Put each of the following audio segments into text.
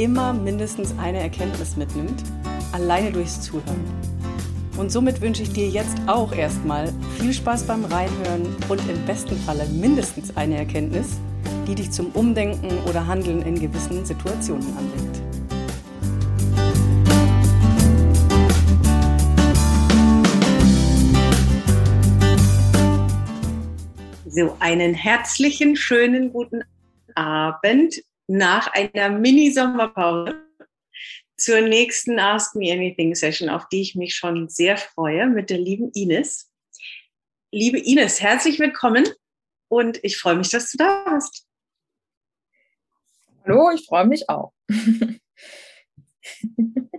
immer mindestens eine Erkenntnis mitnimmt, alleine durchs Zuhören. Und somit wünsche ich dir jetzt auch erstmal viel Spaß beim Reinhören und im besten Falle mindestens eine Erkenntnis, die dich zum Umdenken oder Handeln in gewissen Situationen anregt. So, einen herzlichen, schönen guten Abend nach einer Mini-Sommerpause zur nächsten Ask Me Anything Session, auf die ich mich schon sehr freue, mit der lieben Ines. Liebe Ines, herzlich willkommen und ich freue mich, dass du da bist. Hallo, ich freue mich auch.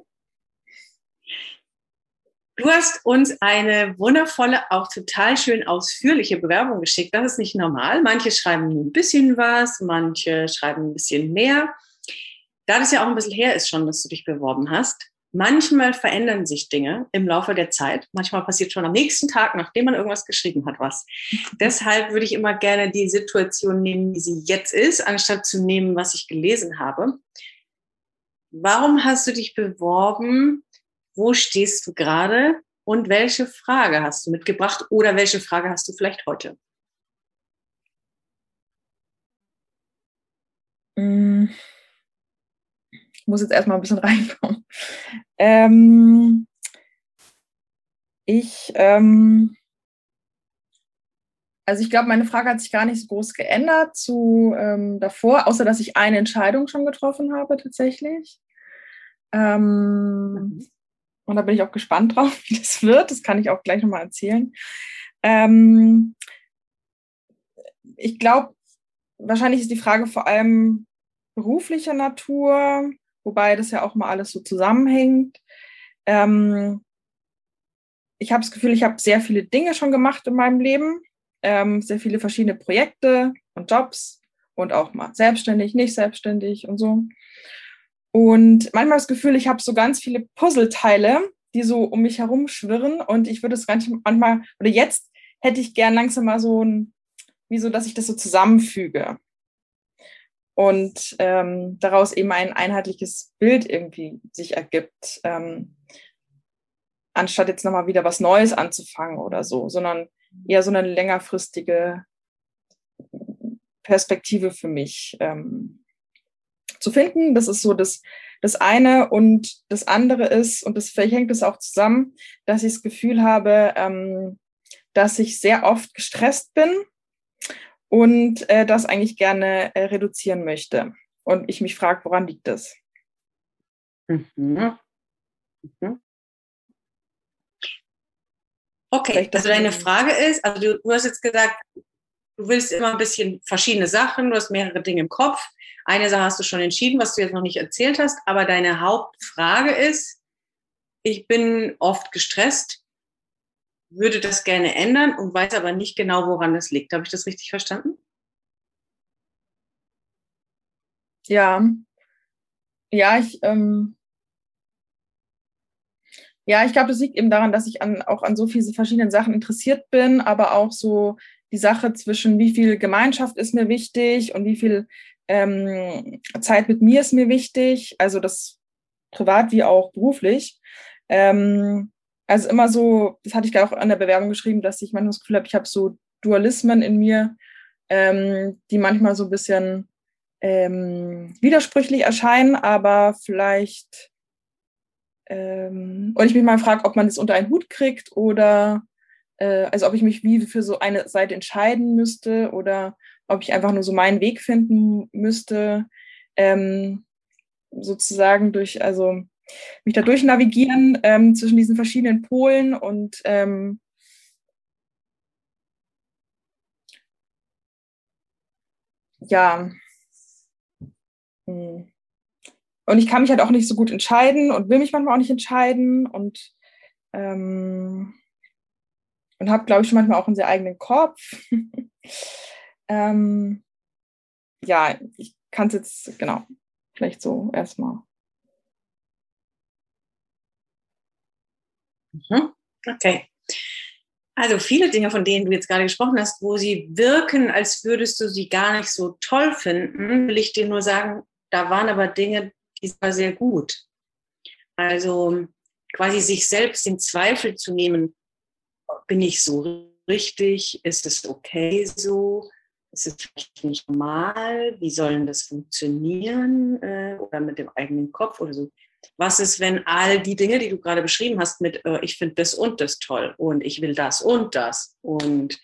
Du hast uns eine wundervolle, auch total schön ausführliche Bewerbung geschickt. Das ist nicht normal. Manche schreiben nur ein bisschen was, manche schreiben ein bisschen mehr. Da das ja auch ein bisschen her ist schon, dass du dich beworben hast, manchmal verändern sich Dinge im Laufe der Zeit. Manchmal passiert schon am nächsten Tag, nachdem man irgendwas geschrieben hat, was. Deshalb würde ich immer gerne die Situation nehmen, wie sie jetzt ist, anstatt zu nehmen, was ich gelesen habe. Warum hast du dich beworben wo stehst du gerade und welche Frage hast du mitgebracht oder welche Frage hast du vielleicht heute? Mm. Ich muss jetzt erstmal ein bisschen reinkommen. Ähm, ich, ähm, also ich glaube, meine Frage hat sich gar nicht so groß geändert zu ähm, davor, außer dass ich eine Entscheidung schon getroffen habe tatsächlich. Ähm, mhm. Und da bin ich auch gespannt drauf, wie das wird. Das kann ich auch gleich nochmal erzählen. Ähm, ich glaube, wahrscheinlich ist die Frage vor allem beruflicher Natur, wobei das ja auch mal alles so zusammenhängt. Ähm, ich habe das Gefühl, ich habe sehr viele Dinge schon gemacht in meinem Leben, ähm, sehr viele verschiedene Projekte und Jobs und auch mal selbstständig, nicht selbstständig und so. Und manchmal das Gefühl, ich habe so ganz viele Puzzleteile, die so um mich herum schwirren und ich würde es manchmal, oder jetzt hätte ich gern langsam mal so ein, wie so, dass ich das so zusammenfüge und ähm, daraus eben ein einheitliches Bild irgendwie sich ergibt, ähm, anstatt jetzt nochmal wieder was Neues anzufangen oder so, sondern eher so eine längerfristige Perspektive für mich. Ähm, zu finden. Das ist so das, das eine. Und das andere ist, und das vielleicht hängt es auch zusammen, dass ich das Gefühl habe, ähm, dass ich sehr oft gestresst bin und äh, das eigentlich gerne äh, reduzieren möchte. Und ich mich frage, woran liegt das? Mhm. Mhm. Okay, also deine Frage ist, also du, du hast jetzt gesagt, du willst immer ein bisschen verschiedene Sachen, du hast mehrere Dinge im Kopf. Eine Sache hast du schon entschieden, was du jetzt noch nicht erzählt hast, aber deine Hauptfrage ist, ich bin oft gestresst, würde das gerne ändern und weiß aber nicht genau, woran das liegt. Habe ich das richtig verstanden? Ja. Ja, ich, ähm, ja, ich glaube, das liegt eben daran, dass ich an, auch an so vielen verschiedenen Sachen interessiert bin, aber auch so die Sache zwischen, wie viel Gemeinschaft ist mir wichtig und wie viel ähm, Zeit mit mir ist mir wichtig, also das privat wie auch beruflich. Ähm, also immer so, das hatte ich auch an der Bewerbung geschrieben, dass ich manchmal das Gefühl habe, ich habe so Dualismen in mir, ähm, die manchmal so ein bisschen ähm, widersprüchlich erscheinen, aber vielleicht, ähm, und ich mich mal frage, ob man das unter einen Hut kriegt oder, äh, also ob ich mich wie für so eine Seite entscheiden müsste oder ob ich einfach nur so meinen Weg finden müsste, ähm, sozusagen durch, also mich da durch navigieren ähm, zwischen diesen verschiedenen Polen und ähm, ja. Hm. und ich kann mich halt auch nicht so gut entscheiden und will mich manchmal auch nicht entscheiden und ähm, und habe, glaube ich, schon manchmal auch einen sehr eigenen Kopf. ähm, ja, ich kann es jetzt, genau, vielleicht so erstmal. Mhm. Okay. Also viele Dinge, von denen du jetzt gerade gesprochen hast, wo sie wirken, als würdest du sie gar nicht so toll finden, will ich dir nur sagen, da waren aber Dinge, die waren sehr gut. Also quasi sich selbst in Zweifel zu nehmen, bin ich so richtig? Ist es okay so? Ist es vielleicht nicht normal? Wie soll das funktionieren? Äh, oder mit dem eigenen Kopf oder so. Was ist, wenn all die Dinge, die du gerade beschrieben hast, mit äh, ich finde das und das toll und ich will das und das und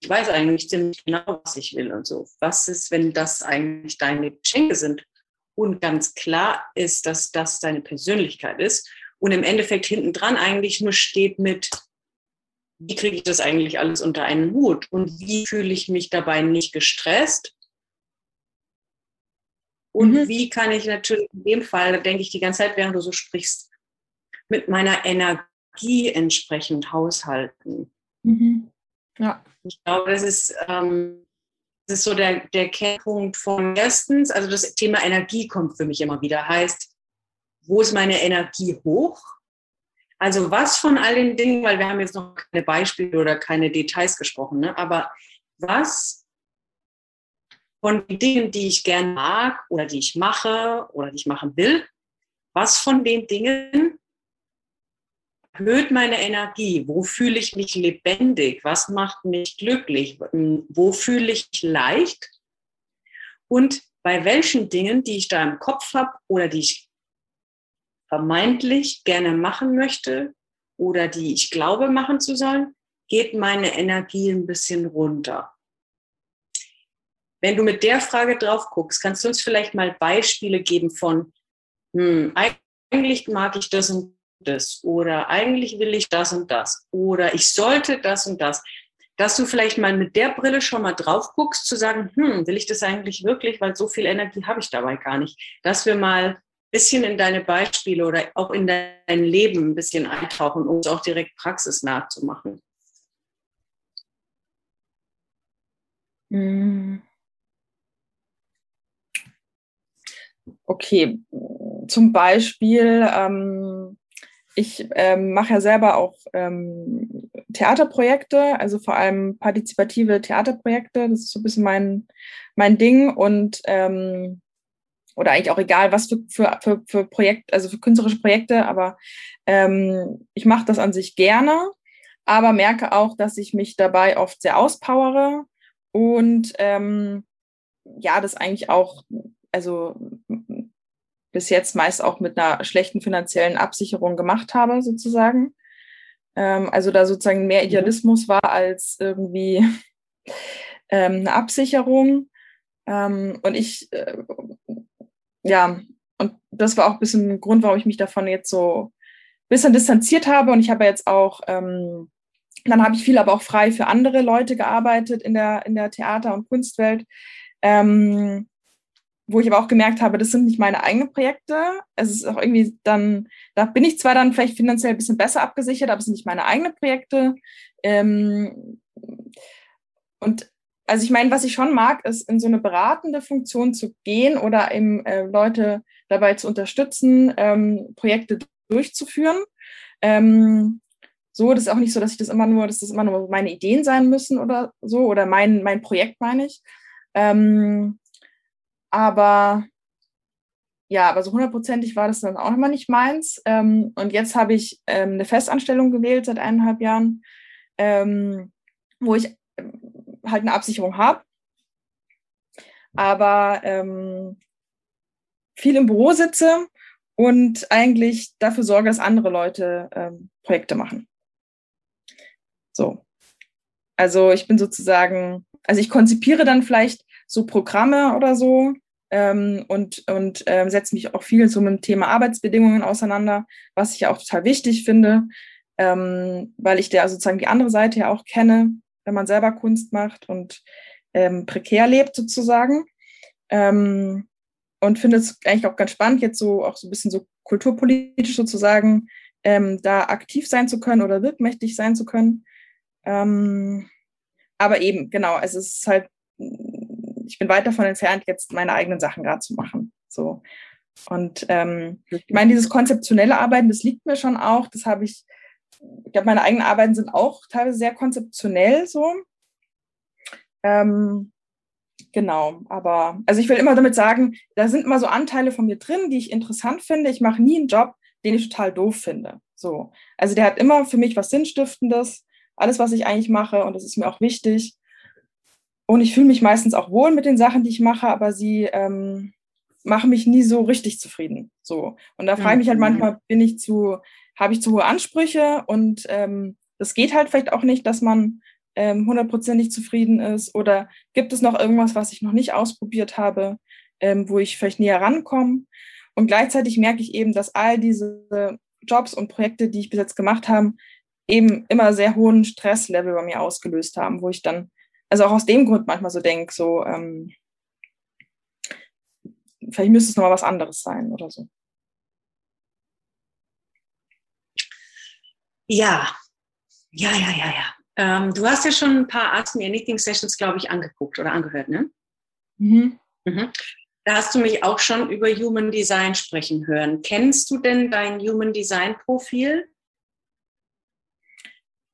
ich weiß eigentlich ziemlich genau, was ich will und so. Was ist, wenn das eigentlich deine Geschenke sind und ganz klar ist, dass das deine Persönlichkeit ist und im Endeffekt hinten dran eigentlich nur steht mit, wie kriege ich das eigentlich alles unter einen Hut und wie fühle ich mich dabei nicht gestresst und mhm. wie kann ich natürlich in dem Fall, da denke ich die ganze Zeit, während du so sprichst, mit meiner Energie entsprechend haushalten. Mhm. Ja. Ich glaube, das ist, ähm, das ist so der, der Kernpunkt von erstens, also das Thema Energie kommt für mich immer wieder. Heißt, wo ist meine Energie hoch? Also was von all den Dingen, weil wir haben jetzt noch keine Beispiele oder keine Details gesprochen, ne? aber was von den Dingen, die ich gern mag oder die ich mache oder die ich machen will, was von den Dingen erhöht meine Energie? Wo fühle ich mich lebendig? Was macht mich glücklich? Wo fühle ich leicht? Und bei welchen Dingen, die ich da im Kopf habe oder die ich vermeintlich gerne machen möchte oder die ich glaube machen zu sollen, geht meine Energie ein bisschen runter. Wenn du mit der Frage drauf guckst, kannst du uns vielleicht mal Beispiele geben von, hm, eigentlich mag ich das und das oder eigentlich will ich das und das oder ich sollte das und das. Dass du vielleicht mal mit der Brille schon mal drauf guckst, zu sagen, hm, will ich das eigentlich wirklich, weil so viel Energie habe ich dabei gar nicht. Dass wir mal bisschen in deine Beispiele oder auch in dein Leben ein bisschen eintauchen, um es auch direkt praxisnah zu machen. Hm. Okay, zum Beispiel, ähm, ich ähm, mache ja selber auch ähm, Theaterprojekte, also vor allem partizipative Theaterprojekte. Das ist so ein bisschen mein, mein Ding und ähm, oder eigentlich auch egal, was für, für, für, für Projekt, also für künstlerische Projekte, aber ähm, ich mache das an sich gerne, aber merke auch, dass ich mich dabei oft sehr auspowere und ähm, ja, das eigentlich auch also bis jetzt meist auch mit einer schlechten finanziellen Absicherung gemacht habe, sozusagen. Ähm, also da sozusagen mehr mhm. Idealismus war als irgendwie ähm, eine Absicherung. Ähm, und ich, äh, ja, und das war auch ein bisschen ein Grund, warum ich mich davon jetzt so ein bisschen distanziert habe. Und ich habe jetzt auch, ähm, dann habe ich viel aber auch frei für andere Leute gearbeitet in der, in der Theater- und Kunstwelt. Ähm, wo ich aber auch gemerkt habe, das sind nicht meine eigenen Projekte. Es ist auch irgendwie dann, da bin ich zwar dann vielleicht finanziell ein bisschen besser abgesichert, aber es sind nicht meine eigenen Projekte. Ähm, und also ich meine, was ich schon mag, ist in so eine beratende Funktion zu gehen oder eben äh, Leute dabei zu unterstützen, ähm, Projekte durchzuführen. Ähm, so, das ist auch nicht so, dass ich das immer nur, dass das immer nur meine Ideen sein müssen oder so, oder mein, mein Projekt meine ich. Ähm, aber ja, aber so hundertprozentig war das dann auch immer nicht meins. Ähm, und jetzt habe ich ähm, eine Festanstellung gewählt seit eineinhalb Jahren, ähm, wo ich halt eine Absicherung habe. Aber ähm, viel im Büro sitze und eigentlich dafür sorge, dass andere Leute ähm, Projekte machen. So. Also ich bin sozusagen, also ich konzipiere dann vielleicht so Programme oder so, ähm, und, und ähm, setze mich auch viel so mit dem Thema Arbeitsbedingungen auseinander, was ich auch total wichtig finde, ähm, weil ich der sozusagen die andere Seite ja auch kenne, wenn man selber Kunst macht und ähm, prekär lebt sozusagen. Ähm, und finde es eigentlich auch ganz spannend, jetzt so auch so ein bisschen so kulturpolitisch sozusagen ähm, da aktiv sein zu können oder wirkmächtig sein zu können. Ähm, aber eben, genau, es ist halt, ich bin weit davon entfernt, jetzt meine eigenen Sachen gerade zu machen. So. Und ähm, ich meine, dieses konzeptionelle Arbeiten, das liegt mir schon auch. Das habe ich, ich glaube, meine eigenen Arbeiten sind auch teilweise sehr konzeptionell so. Ähm, genau, aber also ich will immer damit sagen, da sind immer so Anteile von mir drin, die ich interessant finde. Ich mache nie einen Job, den ich total doof finde. So. Also der hat immer für mich was Sinnstiftendes, alles, was ich eigentlich mache, und das ist mir auch wichtig. Und ich fühle mich meistens auch wohl mit den Sachen, die ich mache, aber sie ähm, machen mich nie so richtig zufrieden. So. Und da frage ich mich halt mhm. manchmal, bin ich zu, habe ich zu hohe Ansprüche und ähm, das geht halt vielleicht auch nicht, dass man ähm, hundertprozentig zufrieden ist? Oder gibt es noch irgendwas, was ich noch nicht ausprobiert habe, ähm, wo ich vielleicht näher rankomme? Und gleichzeitig merke ich eben, dass all diese Jobs und Projekte, die ich bis jetzt gemacht habe, eben immer sehr hohen Stresslevel bei mir ausgelöst haben, wo ich dann, also auch aus dem Grund manchmal so denke, so, ähm, vielleicht müsste es nochmal was anderes sein oder so. Ja, ja, ja, ja, ja. Ähm, du hast ja schon ein paar Ask Me Anything Sessions, glaube ich, angeguckt oder angehört, ne? Mhm. Mhm. Da hast du mich auch schon über Human Design sprechen hören. Kennst du denn dein Human Design Profil?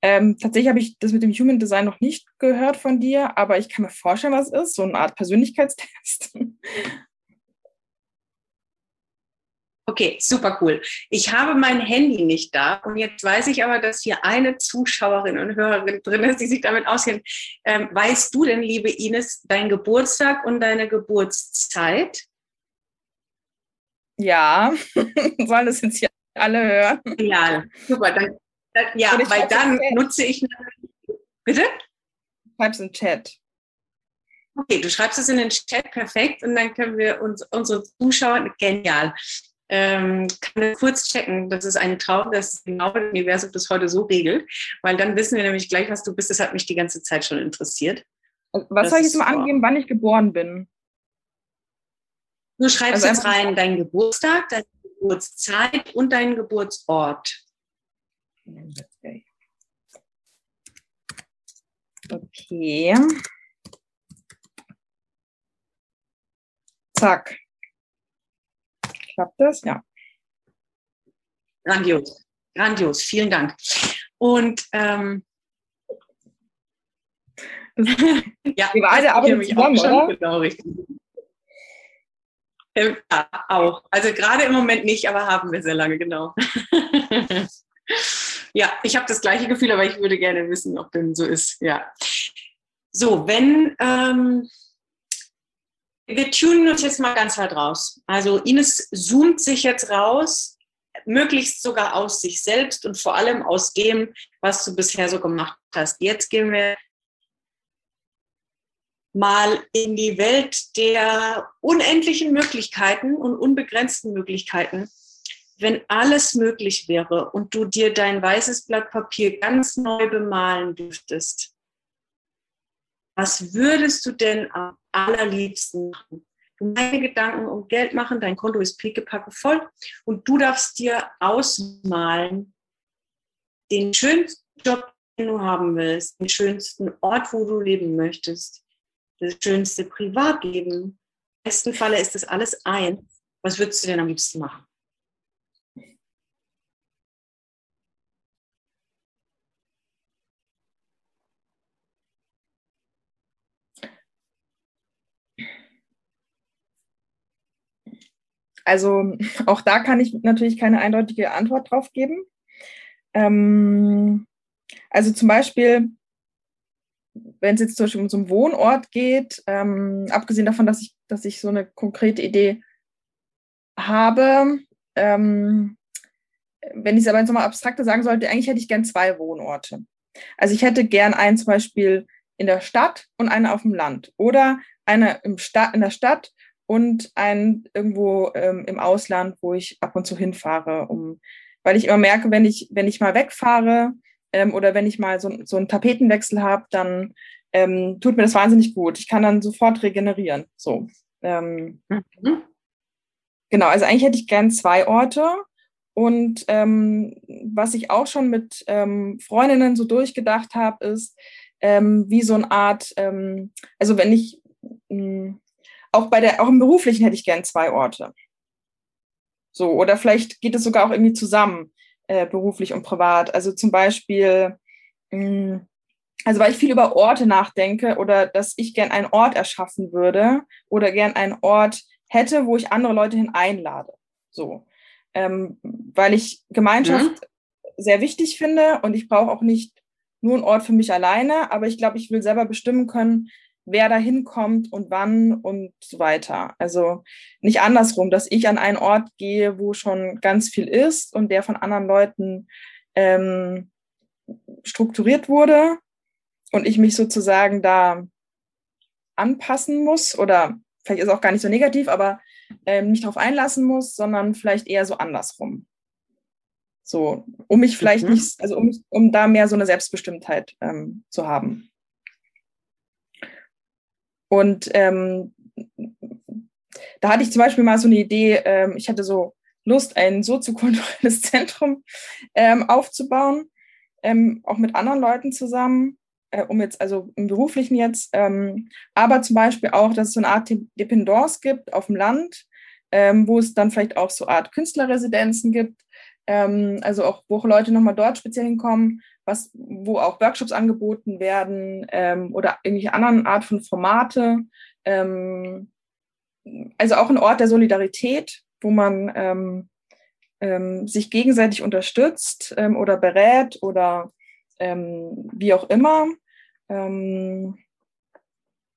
Ähm, tatsächlich habe ich das mit dem Human Design noch nicht gehört von dir, aber ich kann mir vorstellen, was es ist. So eine Art Persönlichkeitstest. Okay, super cool. Ich habe mein Handy nicht da und jetzt weiß ich aber, dass hier eine Zuschauerin und Hörerin drin ist, die sich damit auskennt. Ähm, weißt du denn, liebe Ines, dein Geburtstag und deine Geburtszeit? Ja, sollen das jetzt hier alle hören? Ja, super. Dann, dann ja, weil dann nutze ich. Bitte? Schreib's im Chat. Okay, du schreibst es in den Chat, perfekt. Und dann können wir uns unsere Zuschauer, genial, ähm, kann kurz checken. Das ist ein Traum, dass genau das Universum das heute so regelt, weil dann wissen wir nämlich gleich, was du bist. Das hat mich die ganze Zeit schon interessiert. Was das soll ich jetzt mal angeben, wann ich geboren bin? Du schreibst also jetzt rein deinen Geburtstag, deine Geburtszeit und deinen Geburtsort. Okay. Zack. Klappt das? Ja. Grandios. Grandios. Vielen Dank. Und ähm, ja, wir beide arbeiten zusammen, oder? Genau, richtig. Ähm, ja, auch. Also gerade im Moment nicht, aber haben wir sehr lange, genau. ja, ich habe das gleiche Gefühl, aber ich würde gerne wissen, ob dem so ist. Ja. So, wenn ähm, wir tunen uns jetzt mal ganz weit raus. Also Ines zoomt sich jetzt raus, möglichst sogar aus sich selbst und vor allem aus dem, was du bisher so gemacht hast. Jetzt gehen wir mal in die Welt der unendlichen Möglichkeiten und unbegrenzten Möglichkeiten. Wenn alles möglich wäre und du dir dein weißes Blatt Papier ganz neu bemalen dürftest, was würdest du denn am allerliebsten machen? Du meine Gedanken um Geld machen, dein Konto ist pickepacke voll und du darfst dir ausmalen, den schönsten Job, den du haben willst, den schönsten Ort, wo du leben möchtest, das schönste Privatleben. Im besten Falle ist das alles ein. Was würdest du denn am liebsten machen? Also auch da kann ich natürlich keine eindeutige Antwort drauf geben. Ähm, also zum Beispiel, wenn es jetzt zum Beispiel um so einen Wohnort geht, ähm, abgesehen davon, dass ich, dass ich so eine konkrete Idee habe, ähm, wenn ich es aber jetzt nochmal abstrakter sagen sollte, eigentlich hätte ich gern zwei Wohnorte. Also ich hätte gern einen zum Beispiel in der Stadt und einen auf dem Land oder eine im Sta in der Stadt und einen irgendwo ähm, im Ausland, wo ich ab und zu hinfahre, um, weil ich immer merke, wenn ich, wenn ich mal wegfahre ähm, oder wenn ich mal so, so einen Tapetenwechsel habe, dann ähm, tut mir das wahnsinnig gut. Ich kann dann sofort regenerieren. So. Ähm, mhm. genau, also eigentlich hätte ich gern zwei Orte. Und ähm, was ich auch schon mit ähm, Freundinnen so durchgedacht habe, ist wie so eine Art, also wenn ich mh, hm, auch bei der, auch im beruflichen hätte ich gern zwei Orte. So, oder vielleicht geht es sogar auch irgendwie zusammen, äh, beruflich und privat. Also zum Beispiel, mh, hm, also weil ich viel über Orte nachdenke oder dass ich gern einen Ort erschaffen würde oder gern einen Ort hätte, wo ich andere Leute hin einlade. So ähm, weil ich Gemeinschaft mhm. sehr wichtig finde und ich brauche auch nicht nur einen Ort für mich alleine, aber ich glaube, ich will selber bestimmen können, wer da hinkommt und wann und so weiter. Also nicht andersrum, dass ich an einen Ort gehe, wo schon ganz viel ist und der von anderen Leuten ähm, strukturiert wurde und ich mich sozusagen da anpassen muss oder vielleicht ist es auch gar nicht so negativ, aber ähm, nicht darauf einlassen muss, sondern vielleicht eher so andersrum. So, um mich vielleicht mhm. nicht, also um, um da mehr so eine Selbstbestimmtheit ähm, zu haben. Und ähm, da hatte ich zum Beispiel mal so eine Idee, ähm, ich hatte so Lust, ein soziokulturelles Zentrum ähm, aufzubauen, ähm, auch mit anderen Leuten zusammen äh, um jetzt, also im beruflichen jetzt, ähm, aber zum Beispiel auch, dass es so eine Art Dependance gibt auf dem Land, ähm, wo es dann vielleicht auch so eine Art Künstlerresidenzen gibt, also auch, wo Leute nochmal dort speziell hinkommen, was, wo auch Workshops angeboten werden ähm, oder irgendwelche anderen Art von Formate. Ähm, also auch ein Ort der Solidarität, wo man ähm, ähm, sich gegenseitig unterstützt ähm, oder berät oder ähm, wie auch immer.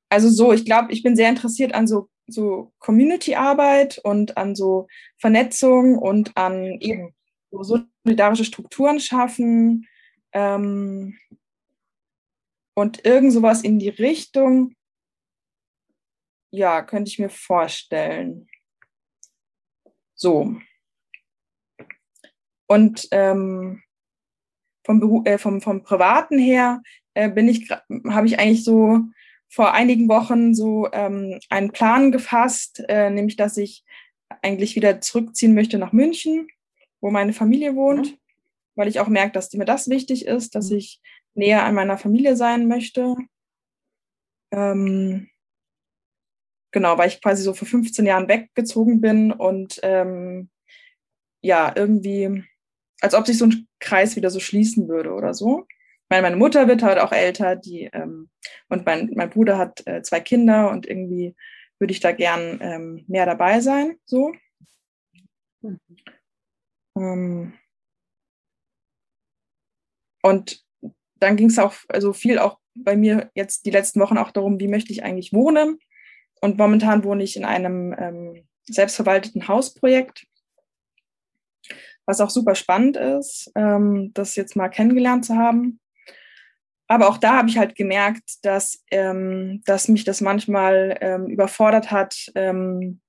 Also so, ich glaube, ich bin sehr interessiert an so, so Community-Arbeit und an so Vernetzung und an eben so solidarische Strukturen schaffen ähm, und irgend sowas in die Richtung, ja, könnte ich mir vorstellen. So. Und ähm, vom, äh, vom, vom Privaten her äh, bin ich, habe ich eigentlich so vor einigen Wochen so ähm, einen Plan gefasst, äh, nämlich dass ich eigentlich wieder zurückziehen möchte nach München, wo meine Familie wohnt, mhm. Weil ich auch merke, dass mir das wichtig ist, dass mhm. ich näher an meiner Familie sein möchte. Ähm, genau, weil ich quasi so vor 15 Jahren weggezogen bin und ähm, ja, irgendwie, als ob sich so ein Kreis wieder so schließen würde oder so meine, meine Mutter wird halt auch älter, die ähm, und mein, mein Bruder hat äh, zwei Kinder und irgendwie würde ich da gern ähm, mehr dabei sein. So. Mhm. Und dann ging es auch also viel auch bei mir jetzt die letzten Wochen auch darum, wie möchte ich eigentlich wohnen. Und momentan wohne ich in einem ähm, selbstverwalteten Hausprojekt, was auch super spannend ist, ähm, das jetzt mal kennengelernt zu haben aber auch da habe ich halt gemerkt, dass, ähm, dass mich das manchmal ähm, überfordert hat. Ähm,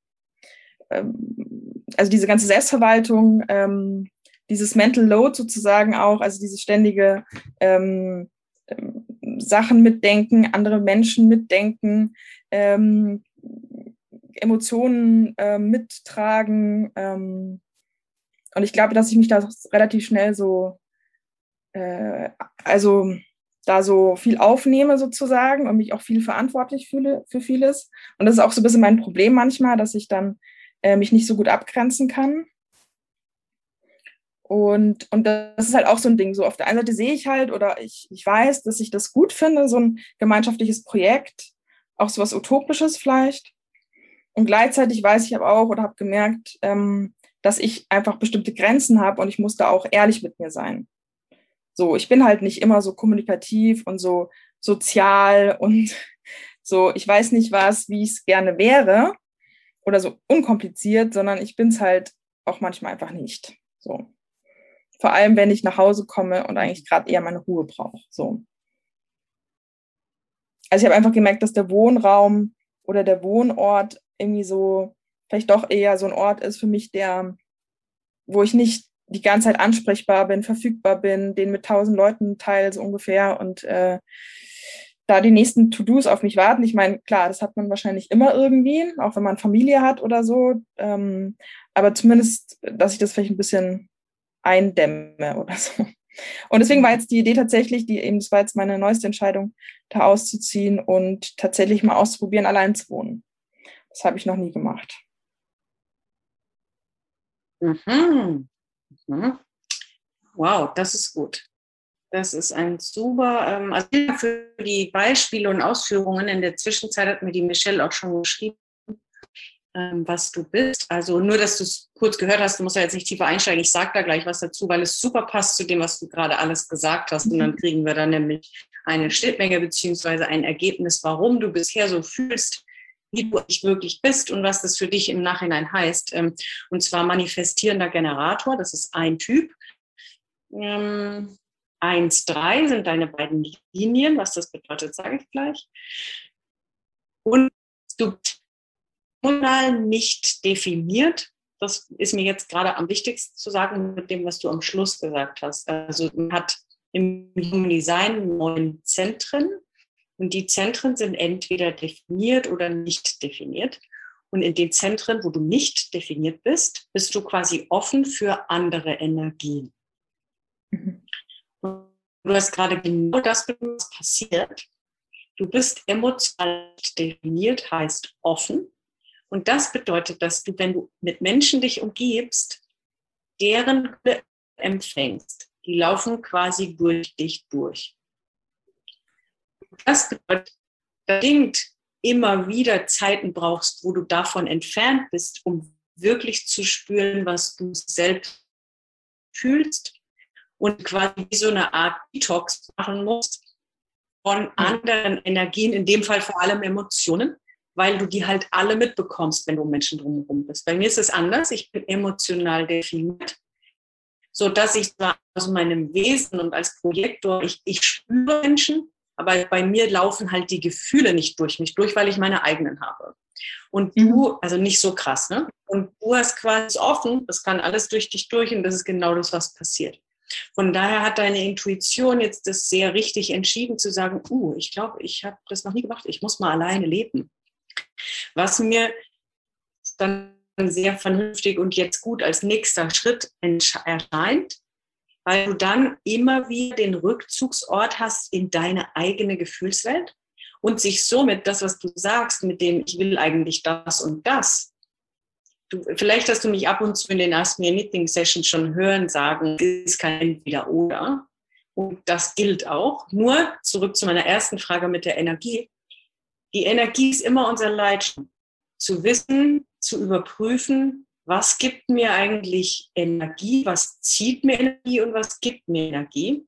ähm also diese ganze Selbstverwaltung, ähm, dieses Mental Load sozusagen auch, also diese ständige ähm, Sachen mitdenken, andere Menschen mitdenken, Emotionen äh, mittragen. und ich glaube, dass ich mich da relativ schnell so, äh, also da so viel aufnehme sozusagen und mich auch viel verantwortlich fühle für vieles. Und das ist auch so ein bisschen mein Problem manchmal, dass ich dann äh, mich nicht so gut abgrenzen kann. Und, und das ist halt auch so ein Ding. So auf der einen Seite sehe ich halt oder ich, ich weiß, dass ich das gut finde, so ein gemeinschaftliches Projekt, auch so was Utopisches vielleicht. Und gleichzeitig weiß ich aber auch oder habe gemerkt, ähm, dass ich einfach bestimmte Grenzen habe und ich muss da auch ehrlich mit mir sein. So, ich bin halt nicht immer so kommunikativ und so sozial und so, ich weiß nicht was, wie ich es gerne wäre oder so unkompliziert, sondern ich bin es halt auch manchmal einfach nicht. So. Vor allem, wenn ich nach Hause komme und eigentlich gerade eher meine Ruhe brauche. So. Also ich habe einfach gemerkt, dass der Wohnraum oder der Wohnort irgendwie so vielleicht doch eher so ein Ort ist für mich, der, wo ich nicht die ganze Zeit ansprechbar bin, verfügbar bin, den mit tausend Leuten teile, so ungefähr. Und äh, da die nächsten To-Dos auf mich warten. Ich meine, klar, das hat man wahrscheinlich immer irgendwie, auch wenn man Familie hat oder so. Ähm, aber zumindest, dass ich das vielleicht ein bisschen eindämme oder so. Und deswegen war jetzt die Idee tatsächlich, die eben, das war jetzt meine neueste Entscheidung, da auszuziehen und tatsächlich mal auszuprobieren, allein zu wohnen. Das habe ich noch nie gemacht. Mhm. Mhm. Wow, das ist gut. Das ist ein super, ähm, also für die Beispiele und Ausführungen. In der Zwischenzeit hat mir die Michelle auch schon geschrieben, was du bist. Also nur, dass du es kurz gehört hast, du musst ja jetzt nicht tiefer einsteigen. Ich sage da gleich was dazu, weil es super passt zu dem, was du gerade alles gesagt hast. Und dann mhm. kriegen wir dann nämlich eine Schnittmenge beziehungsweise ein Ergebnis, warum du bisher so fühlst, wie du eigentlich wirklich bist und was das für dich im Nachhinein heißt. Ähm, und zwar manifestierender Generator, das ist ein Typ. 1, 3 sind deine beiden Linien. Was das bedeutet, sage ich gleich. Und du emotional nicht definiert. Das ist mir jetzt gerade am wichtigsten zu sagen mit dem, was du am Schluss gesagt hast. Also man hat im Human Design neun Zentren und die Zentren sind entweder definiert oder nicht definiert. Und in den Zentren, wo du nicht definiert bist, bist du quasi offen für andere Energien. Du hast gerade genau das, was passiert. Du bist emotional definiert, heißt offen. Und das bedeutet, dass du, wenn du mit Menschen dich umgibst, deren empfängst. Die laufen quasi durch dich durch. Das bedeutet, bedingt immer wieder Zeiten brauchst, wo du davon entfernt bist, um wirklich zu spüren, was du selbst fühlst und quasi wie so eine Art Detox machen musst von anderen Energien, in dem Fall vor allem Emotionen weil du die halt alle mitbekommst, wenn du Menschen drumherum bist. Bei mir ist es anders. Ich bin emotional definiert, so dass ich zwar aus meinem Wesen und als Projektor, ich, ich spüre Menschen, aber bei mir laufen halt die Gefühle nicht durch mich durch, weil ich meine eigenen habe. Und du, mhm. also nicht so krass, ne? Und du hast quasi offen, das kann alles durch dich durch und das ist genau das, was passiert. Von daher hat deine Intuition jetzt das sehr richtig entschieden zu sagen, uh, ich glaube, ich habe das noch nie gemacht, ich muss mal alleine leben. Was mir dann sehr vernünftig und jetzt gut als nächster Schritt erscheint, weil du dann immer wieder den Rückzugsort hast in deine eigene Gefühlswelt und sich somit das, was du sagst, mit dem ich will eigentlich das und das. Du, vielleicht hast du mich ab und zu in den Ask Me Anything Sessions schon hören sagen, es ist kein Entweder oder. Und das gilt auch. Nur zurück zu meiner ersten Frage mit der Energie. Die Energie ist immer unser Leitstern. Zu wissen, zu überprüfen, was gibt mir eigentlich Energie, was zieht mir Energie und was gibt mir Energie.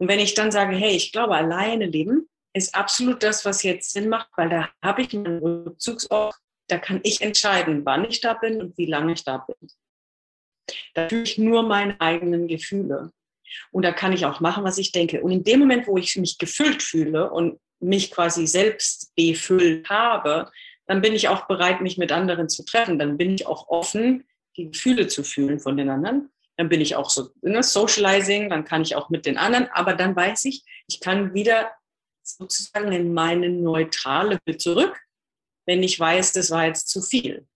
Und wenn ich dann sage, hey, ich glaube, alleine leben ist absolut das, was jetzt Sinn macht, weil da habe ich einen Rückzugsort, da kann ich entscheiden, wann ich da bin und wie lange ich da bin. Da fühle ich nur meine eigenen Gefühle. Und da kann ich auch machen, was ich denke. Und in dem Moment, wo ich mich gefüllt fühle und mich quasi selbst befüllt habe, dann bin ich auch bereit, mich mit anderen zu treffen. Dann bin ich auch offen, die Gefühle zu fühlen von den anderen. Dann bin ich auch so ne, socializing, dann kann ich auch mit den anderen. Aber dann weiß ich, ich kann wieder sozusagen in meine neutrale zurück, wenn ich weiß, das war jetzt zu viel.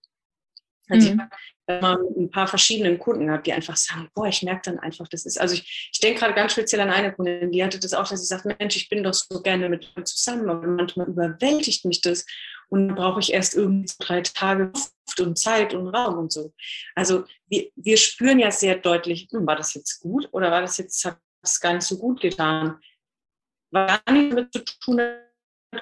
Also mhm wenn man ein paar verschiedenen Kunden hat, die einfach sagen, boah, ich merke dann einfach, das ist, also ich, ich denke gerade ganz speziell an eine Kundin, die hatte das auch, dass sie sagt, Mensch, ich bin doch so gerne mit dir zusammen, aber manchmal überwältigt mich das und dann brauche ich erst irgendwie drei Tage Luft und Zeit und Raum und so. Also wir, wir spüren ja sehr deutlich, hm, war das jetzt gut oder war das jetzt, hat es gar nicht so gut getan? War nicht damit zu tun,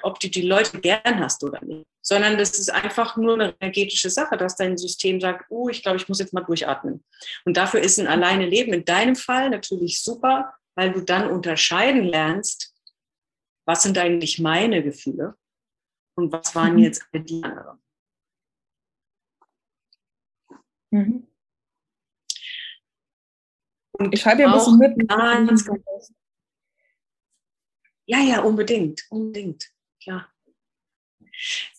ob du die Leute gern hast oder nicht, sondern das ist einfach nur eine energetische Sache, dass dein System sagt, oh, ich glaube, ich muss jetzt mal durchatmen. Und dafür ist ein alleine Leben in deinem Fall natürlich super, weil du dann unterscheiden lernst, was sind eigentlich meine Gefühle und was waren mhm. jetzt die anderen. Mhm. Und ich schreibe ja ein bisschen mit. Ja, ja, unbedingt, unbedingt klar.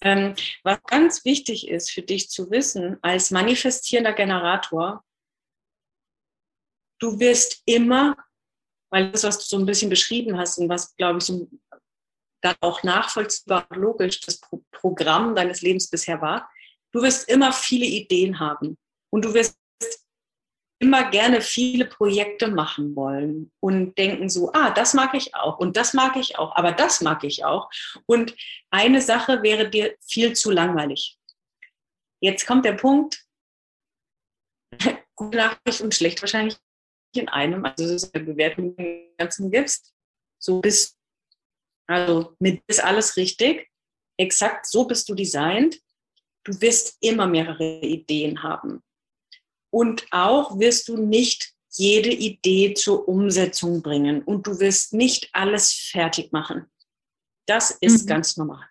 Ähm, was ganz wichtig ist für dich zu wissen, als manifestierender Generator, du wirst immer, weil das, was du so ein bisschen beschrieben hast und was, glaube ich, so dann auch nachvollziehbar logisch das Pro Programm deines Lebens bisher war. Du wirst immer viele Ideen haben und du wirst immer gerne viele Projekte machen wollen und denken so, ah, das mag ich auch und das mag ich auch, aber das mag ich auch. Und eine Sache wäre dir viel zu langweilig. Jetzt kommt der Punkt, gute Nachricht und schlecht wahrscheinlich in einem, also es ist eine Bewertung, die du Ganzen gibst. So bist, also mit ist alles richtig, exakt so bist du designt. Du wirst immer mehrere Ideen haben. Und auch wirst du nicht jede Idee zur Umsetzung bringen und du wirst nicht alles fertig machen. Das ist mhm. ganz normal.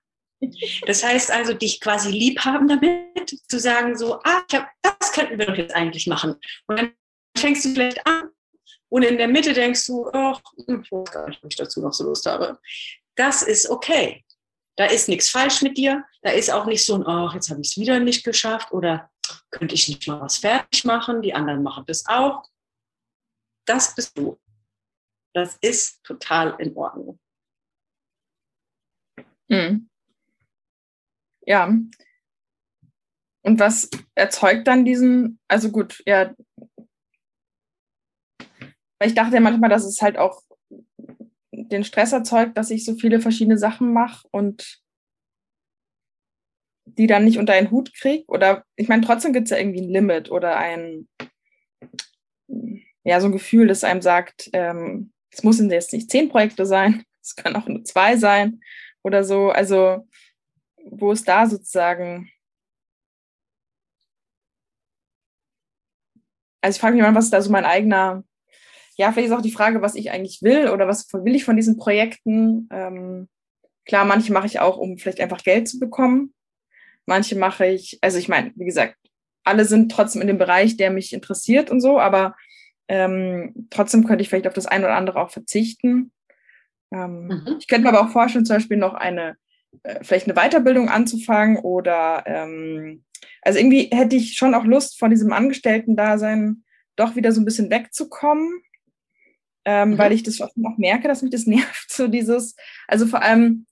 Das heißt also, dich quasi lieb haben damit, zu sagen so, ah, hab, das könnten wir doch jetzt eigentlich machen. Und dann fängst du vielleicht an und in der Mitte denkst du, ach, ich weiß gar nicht, ob ich dazu noch so Lust habe. Das ist okay. Da ist nichts falsch mit dir. Da ist auch nicht so ein, ach, jetzt habe ich es wieder nicht geschafft oder könnte ich nicht mal was fertig machen, die anderen machen das auch. Das bist du. Das ist total in Ordnung. Mhm. Ja. Und was erzeugt dann diesen, also gut, ja, weil ich dachte ja manchmal, dass es halt auch den Stress erzeugt, dass ich so viele verschiedene Sachen mache und die dann nicht unter einen Hut kriege. Oder ich meine, trotzdem gibt es ja irgendwie ein Limit oder ein, ja, so ein Gefühl, das einem sagt, ähm, es müssen jetzt nicht zehn Projekte sein, es können auch nur zwei sein oder so. Also, wo ist da sozusagen. Also ich frage mich mal, was ist da so mein eigener, ja, vielleicht ist auch die Frage, was ich eigentlich will oder was will ich von diesen Projekten. Ähm, klar, manche mache ich auch, um vielleicht einfach Geld zu bekommen manche mache ich, also ich meine, wie gesagt, alle sind trotzdem in dem Bereich, der mich interessiert und so, aber ähm, trotzdem könnte ich vielleicht auf das eine oder andere auch verzichten. Ähm, mhm. Ich könnte mir aber auch vorstellen, zum Beispiel noch eine, äh, vielleicht eine Weiterbildung anzufangen oder ähm, also irgendwie hätte ich schon auch Lust, von diesem Angestellten-Dasein doch wieder so ein bisschen wegzukommen, ähm, mhm. weil ich das auch merke, dass mich das nervt, so dieses, also vor allem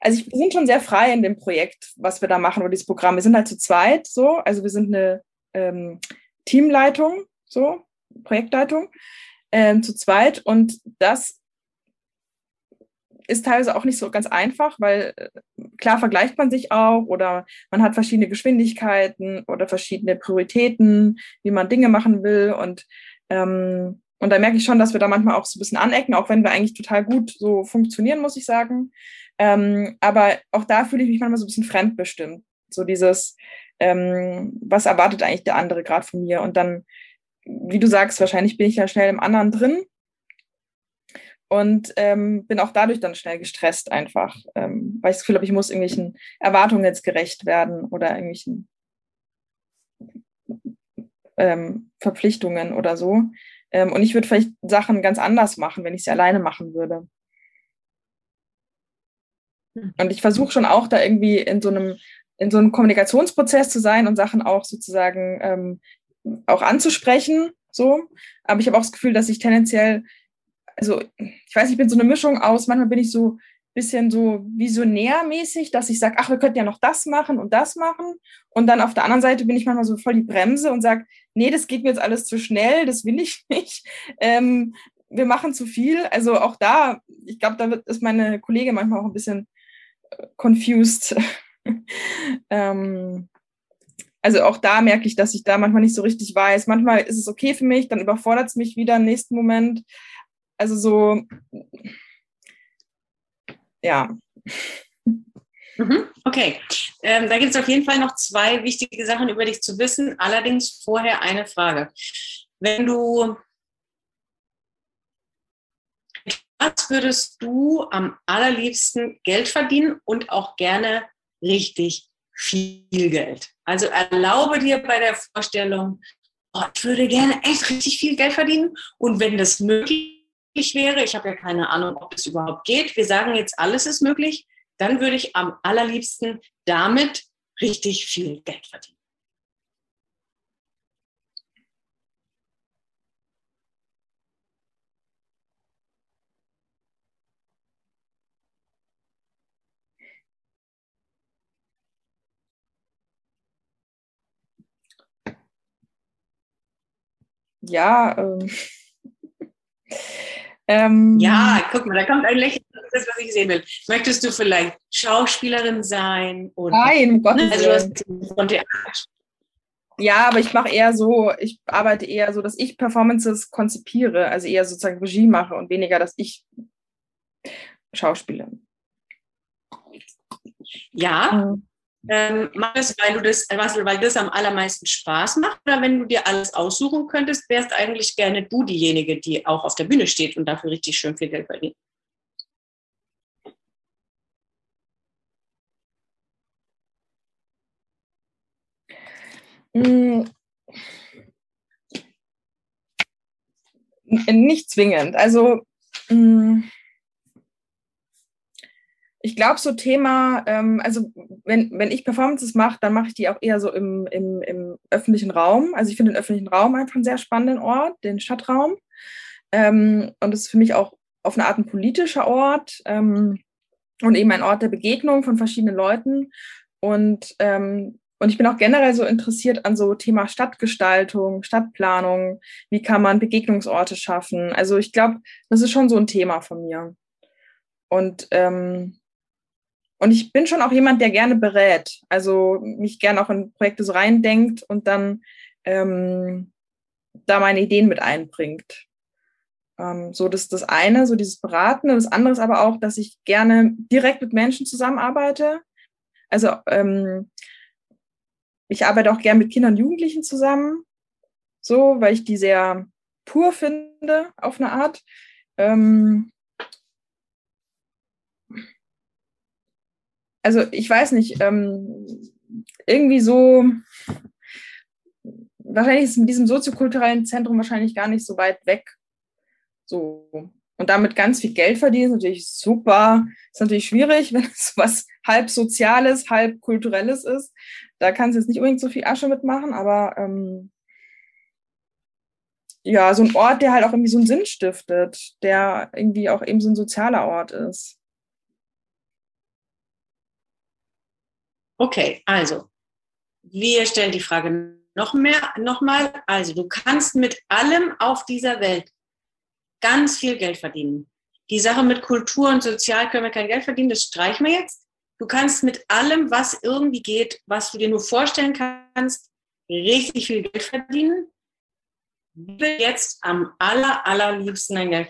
also ich, wir sind schon sehr frei in dem Projekt, was wir da machen oder dieses Programm. Wir sind halt zu zweit so, also wir sind eine ähm, Teamleitung, so, Projektleitung, ähm, zu zweit und das ist teilweise auch nicht so ganz einfach, weil äh, klar vergleicht man sich auch oder man hat verschiedene Geschwindigkeiten oder verschiedene Prioritäten, wie man Dinge machen will und ähm, und da merke ich schon, dass wir da manchmal auch so ein bisschen anecken, auch wenn wir eigentlich total gut so funktionieren, muss ich sagen. Ähm, aber auch da fühle ich mich manchmal so ein bisschen fremdbestimmt. So dieses, ähm, was erwartet eigentlich der andere gerade von mir? Und dann, wie du sagst, wahrscheinlich bin ich ja schnell im anderen drin und ähm, bin auch dadurch dann schnell gestresst einfach, ähm, weil ich das Gefühl habe, ich muss irgendwelchen Erwartungen jetzt gerecht werden oder irgendwelchen ähm, Verpflichtungen oder so. Ähm, und ich würde vielleicht Sachen ganz anders machen, wenn ich sie alleine machen würde. Und ich versuche schon auch da irgendwie in so einem, in so einem Kommunikationsprozess zu sein und Sachen auch sozusagen ähm, auch anzusprechen. So. Aber ich habe auch das Gefühl, dass ich tendenziell, also ich weiß, ich bin so eine Mischung aus, manchmal bin ich so bisschen so visionärmäßig, dass ich sage, ach, wir könnten ja noch das machen und das machen. Und dann auf der anderen Seite bin ich manchmal so voll die Bremse und sage, nee, das geht mir jetzt alles zu schnell, das will ich nicht. Ähm, wir machen zu viel. Also auch da, ich glaube, da wird, ist meine Kollegin manchmal auch ein bisschen confused. ähm, also auch da merke ich, dass ich da manchmal nicht so richtig weiß. Manchmal ist es okay für mich, dann überfordert es mich wieder im nächsten Moment. Also so, ja. Mhm, okay, ähm, da gibt es auf jeden Fall noch zwei wichtige Sachen über dich zu wissen. Allerdings vorher eine Frage. Wenn du was würdest du am allerliebsten Geld verdienen und auch gerne richtig viel Geld? Also erlaube dir bei der Vorstellung, oh, ich würde gerne echt richtig viel Geld verdienen und wenn das möglich wäre, ich habe ja keine Ahnung, ob es überhaupt geht, wir sagen jetzt, alles ist möglich, dann würde ich am allerliebsten damit richtig viel Geld verdienen. Ja, ähm, ähm, ja, guck mal, da kommt ein Lächeln, das ist das, was ich sehen will. Möchtest du vielleicht Schauspielerin sein? Oder, Nein, um Gottes also, Willen. Ja, aber ich mache eher so, ich arbeite eher so, dass ich Performances konzipiere, also eher sozusagen Regie mache und weniger, dass ich schauspiele. Ja, mhm. Ähm, mach es, weil du das, weil das am allermeisten Spaß macht, oder wenn du dir alles aussuchen könntest, wärst eigentlich gerne du diejenige, die auch auf der Bühne steht und dafür richtig schön viel Geld verdient. Mm. Nicht zwingend. Also mm, ich glaube, so Thema, ähm, also wenn, wenn ich Performances mache, dann mache ich die auch eher so im, im, im öffentlichen Raum. Also ich finde den öffentlichen Raum einfach einen sehr spannenden Ort, den Stadtraum. Ähm, und es ist für mich auch auf eine Art ein politischer Ort ähm, und eben ein Ort der Begegnung von verschiedenen Leuten. Und ähm, und ich bin auch generell so interessiert an so Thema Stadtgestaltung, Stadtplanung. Wie kann man Begegnungsorte schaffen? Also ich glaube, das ist schon so ein Thema von mir. Und, ähm, und ich bin schon auch jemand, der gerne berät. Also mich gerne auch in Projekte so reindenkt und dann ähm, da meine Ideen mit einbringt. Ähm, so, das ist das eine, so dieses Beraten. Das andere ist aber auch, dass ich gerne direkt mit Menschen zusammenarbeite. Also ähm, ich arbeite auch gern mit Kindern und Jugendlichen zusammen, so, weil ich die sehr pur finde, auf eine Art. Ähm also ich weiß nicht, ähm, irgendwie so, wahrscheinlich ist es mit diesem soziokulturellen Zentrum wahrscheinlich gar nicht so weit weg. So. Und damit ganz viel Geld verdienen, ist natürlich super. Ist natürlich schwierig, wenn es was halb Soziales, halb Kulturelles ist. Da kannst du jetzt nicht unbedingt so viel Asche mitmachen, aber ähm, ja, so ein Ort, der halt auch irgendwie so einen Sinn stiftet, der irgendwie auch eben so ein sozialer Ort ist. Okay, also wir stellen die Frage noch mehr, nochmal. Also du kannst mit allem auf dieser Welt ganz viel Geld verdienen. Die Sache mit Kultur und Sozial können wir kein Geld verdienen, das streichen wir jetzt. Du kannst mit allem, was irgendwie geht, was du dir nur vorstellen kannst, richtig viel Geld verdienen. Wie will jetzt am aller, allerliebsten dein Geld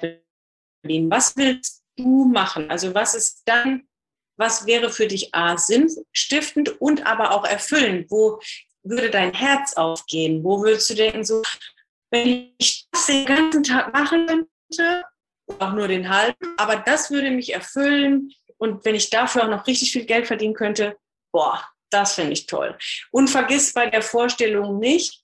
verdienen? Was willst du machen? Also was ist dann, was wäre für dich A, sinnstiftend und aber auch erfüllend? Wo würde dein Herz aufgehen? Wo würdest du denken, so, wenn ich das den ganzen Tag machen könnte, auch nur den halben, aber das würde mich erfüllen, und wenn ich dafür auch noch richtig viel Geld verdienen könnte, boah, das finde ich toll. Und vergiss bei der Vorstellung nicht,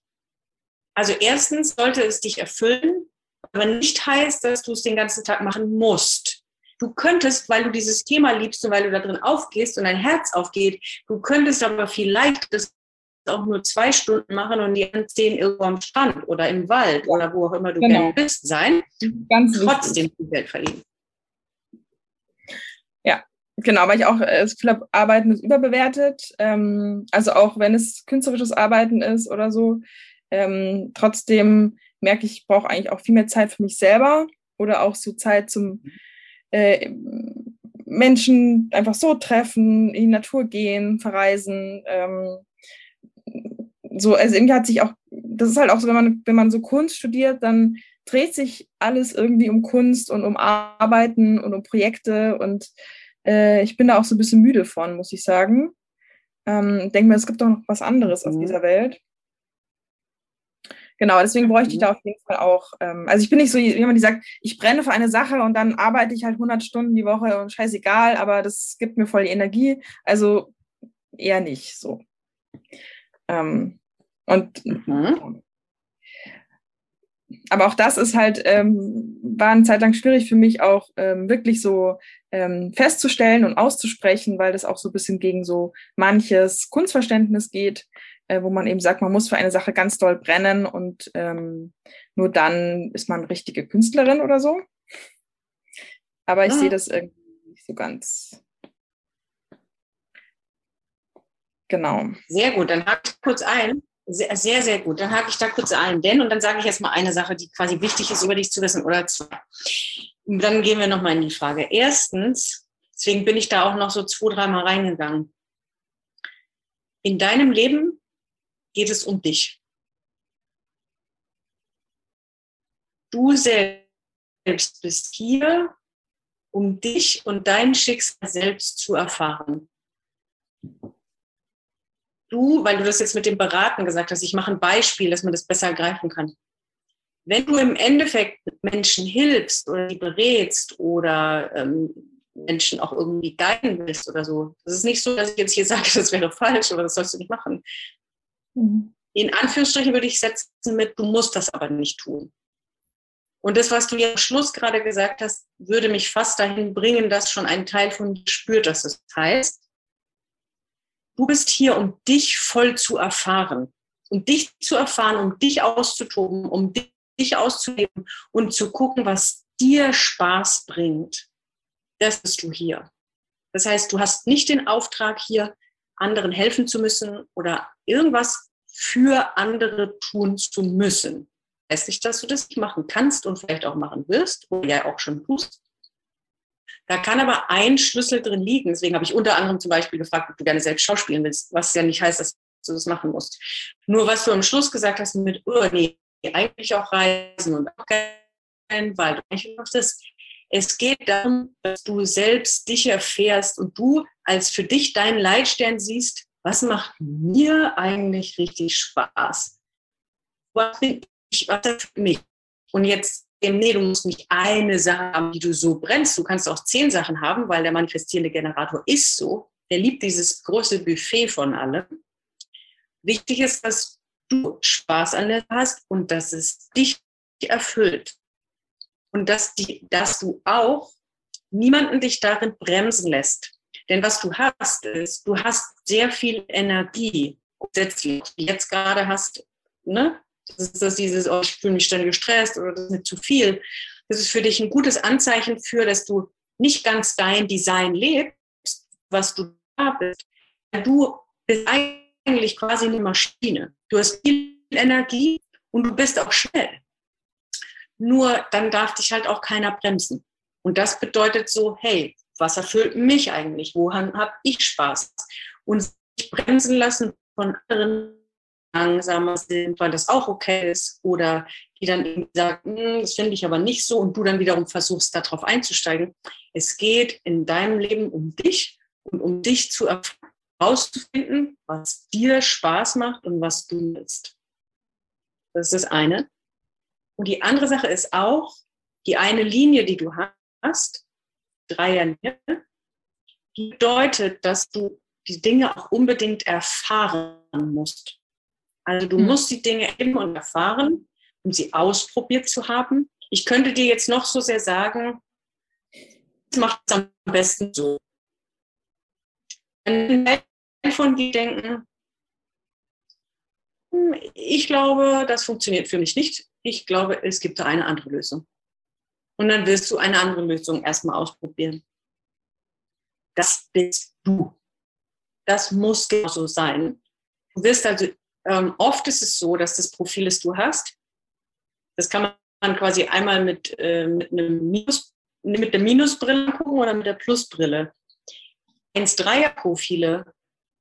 also erstens sollte es dich erfüllen, aber nicht heißt, dass du es den ganzen Tag machen musst. Du könntest, weil du dieses Thema liebst und weil du da drin aufgehst und dein Herz aufgeht, du könntest aber vielleicht das auch nur zwei Stunden machen und die anderen zehn irgendwo am Strand oder im Wald ja. oder wo auch immer du genau. gerne bist sein, Ganz trotzdem viel Geld verdienen. Genau, weil ich auch äh, habe, Arbeiten ist überbewertet. Ähm, also auch wenn es künstlerisches Arbeiten ist oder so. Ähm, trotzdem merke ich, ich brauche eigentlich auch viel mehr Zeit für mich selber oder auch so Zeit zum äh, Menschen einfach so treffen, in die Natur gehen, verreisen. Ähm, so, also irgendwie hat sich auch, das ist halt auch so, wenn man, wenn man so Kunst studiert, dann dreht sich alles irgendwie um Kunst und um Arbeiten und um Projekte und äh, ich bin da auch so ein bisschen müde von, muss ich sagen. Ähm, denke mir, es gibt doch noch was anderes mhm. auf dieser Welt. Genau, deswegen bräuchte ich mhm. da auf jeden Fall auch, ähm, also ich bin nicht so jemand, die sagt, ich brenne für eine Sache und dann arbeite ich halt 100 Stunden die Woche und scheißegal, aber das gibt mir voll die Energie. Also eher nicht so. Ähm, und mhm aber auch das ist halt, ähm, war eine Zeit lang schwierig für mich auch ähm, wirklich so ähm, festzustellen und auszusprechen, weil das auch so ein bisschen gegen so manches Kunstverständnis geht, äh, wo man eben sagt, man muss für eine Sache ganz doll brennen und ähm, nur dann ist man richtige Künstlerin oder so. Aber ich ah. sehe das irgendwie nicht so ganz. Genau. Sehr gut, dann hake ich kurz ein. Sehr, sehr, sehr gut. Dann hake ich da kurz ein. Denn, und dann sage ich jetzt mal eine Sache, die quasi wichtig ist, über dich zu wissen, oder zwei. Dann gehen wir nochmal in die Frage. Erstens, deswegen bin ich da auch noch so zwei, dreimal reingegangen. In deinem Leben geht es um dich. Du selbst bist hier, um dich und dein Schicksal selbst zu erfahren du, weil du das jetzt mit dem Beraten gesagt hast, ich mache ein Beispiel, dass man das besser greifen kann. Wenn du im Endeffekt Menschen hilfst oder die berätst oder ähm, Menschen auch irgendwie guiden willst oder so, das ist nicht so, dass ich jetzt hier sage, das wäre falsch oder das sollst du nicht machen. Mhm. In Anführungsstrichen würde ich setzen mit, du musst das aber nicht tun. Und das, was du jetzt am Schluss gerade gesagt hast, würde mich fast dahin bringen, dass schon ein Teil von dir spürt, dass es das heißt. Du bist hier, um dich voll zu erfahren, um dich zu erfahren, um dich auszutoben, um dich auszuleben und zu gucken, was dir Spaß bringt. Das bist du hier. Das heißt, du hast nicht den Auftrag hier, anderen helfen zu müssen oder irgendwas für andere tun zu müssen. Heißt nicht, dass du das nicht machen kannst und vielleicht auch machen wirst oder ja auch schon tust. Da kann aber ein Schlüssel drin liegen. Deswegen habe ich unter anderem zum Beispiel gefragt, ob du gerne selbst schauspielen willst, was ja nicht heißt, dass du das machen musst. Nur was du am Schluss gesagt hast mit, oh nee, eigentlich auch reisen und auch kein Wald. Das. Es geht darum, dass du selbst dich erfährst und du als für dich deinen Leitstern siehst, was macht mir eigentlich richtig Spaß? Was finde ich, was für mich? Und jetzt nee, du musst nicht eine Sache haben, die du so brennst. Du kannst auch zehn Sachen haben, weil der manifestierende Generator ist so. Der liebt dieses große Buffet von allem. Wichtig ist, dass du Spaß an der hast und dass es dich erfüllt. Und dass, die, dass du auch niemanden dich darin bremsen lässt. Denn was du hast, ist, du hast sehr viel Energie. Die jetzt gerade hast, ne? Das ist das dieses, oh, ich fühle mich ständig gestresst oder das ist nicht zu viel. Das ist für dich ein gutes Anzeichen für, dass du nicht ganz dein Design lebst, was du da bist. Du bist eigentlich quasi eine Maschine. Du hast viel Energie und du bist auch schnell. Nur dann darf dich halt auch keiner bremsen. Und das bedeutet so, hey, was erfüllt mich eigentlich? Woran habe ich Spaß? Und sich bremsen lassen von anderen langsamer sind, weil das auch okay ist, oder die dann irgendwie sagen, hm, das finde ich aber nicht so, und du dann wiederum versuchst, darauf einzusteigen. Es geht in deinem Leben um dich und um dich zu herauszufinden, was dir Spaß macht und was du willst. Das ist das eine. Und die andere Sache ist auch, die eine Linie, die du hast, Dreierlinie, die bedeutet, dass du die Dinge auch unbedingt erfahren musst. Also du mhm. musst die Dinge erleben und erfahren, um sie ausprobiert zu haben. Ich könnte dir jetzt noch so sehr sagen, das macht es am besten so. Wenn von dir denken, hm, ich glaube, das funktioniert für mich nicht. Ich glaube, es gibt da eine andere Lösung. Und dann wirst du eine andere Lösung erstmal ausprobieren. Das bist du. Das muss genauso sein. Du wirst also ähm, oft ist es so, dass das Profil, das du hast, das kann man quasi einmal mit, äh, mit, einem Minus, mit der Minusbrille gucken oder mit der Plusbrille. 1-3er-Profile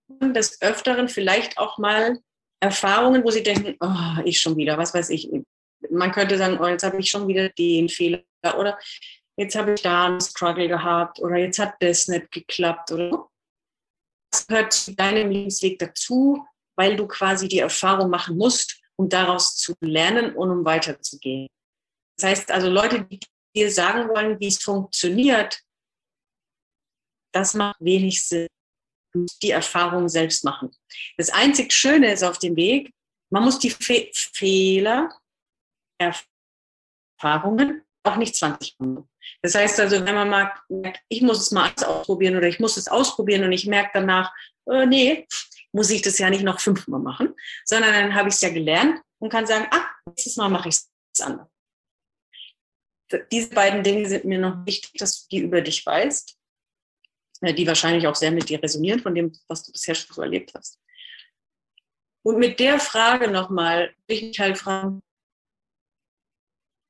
des Öfteren vielleicht auch mal Erfahrungen, wo sie denken, oh, ich schon wieder, was weiß ich. Man könnte sagen, oh, jetzt habe ich schon wieder den Fehler oder jetzt habe ich da einen Struggle gehabt oder jetzt hat das nicht geklappt oder. Das gehört zu deinem Lebensweg dazu weil du quasi die Erfahrung machen musst, um daraus zu lernen und um weiterzugehen. Das heißt also, Leute, die dir sagen wollen, wie es funktioniert, das macht wenig Sinn. Du musst die Erfahrung selbst machen. Das einzig Schöne ist auf dem Weg, man muss die Fe Fehler, Erfahrungen auch nicht 20 machen. Das heißt also, wenn man mag, ich muss es mal ausprobieren oder ich muss es ausprobieren und ich merke danach, äh, nee, muss ich das ja nicht noch fünfmal machen, sondern dann habe ich es ja gelernt und kann sagen, ah, nächstes Mal mache ich es anders. Diese beiden Dinge sind mir noch wichtig, dass du die über dich weißt, äh, die wahrscheinlich auch sehr mit dir resonieren, von dem, was du bisher schon so erlebt hast. Und mit der Frage nochmal, ich mich halt fragen,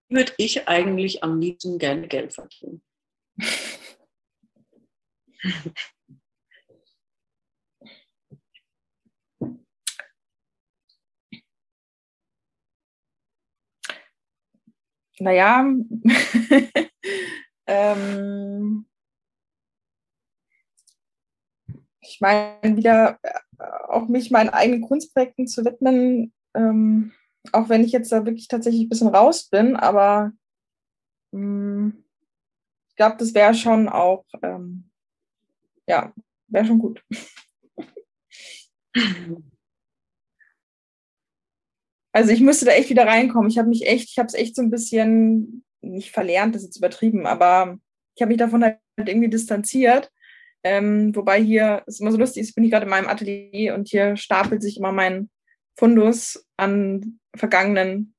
würde ich eigentlich am liebsten gerne Geld verdienen? Naja, ähm, ich meine, wieder äh, auch mich meinen eigenen Kunstprojekten zu widmen, ähm, auch wenn ich jetzt da wirklich tatsächlich ein bisschen raus bin, aber ähm, ich glaube, das wäre schon auch, ähm, ja, wäre schon gut. Also ich müsste da echt wieder reinkommen. Ich habe mich echt, ich habe es echt so ein bisschen nicht verlernt, das ist jetzt übertrieben, aber ich habe mich davon halt irgendwie distanziert. Ähm, wobei hier ist immer so lustig, ich bin hier gerade in meinem Atelier und hier stapelt sich immer mein Fundus an vergangenen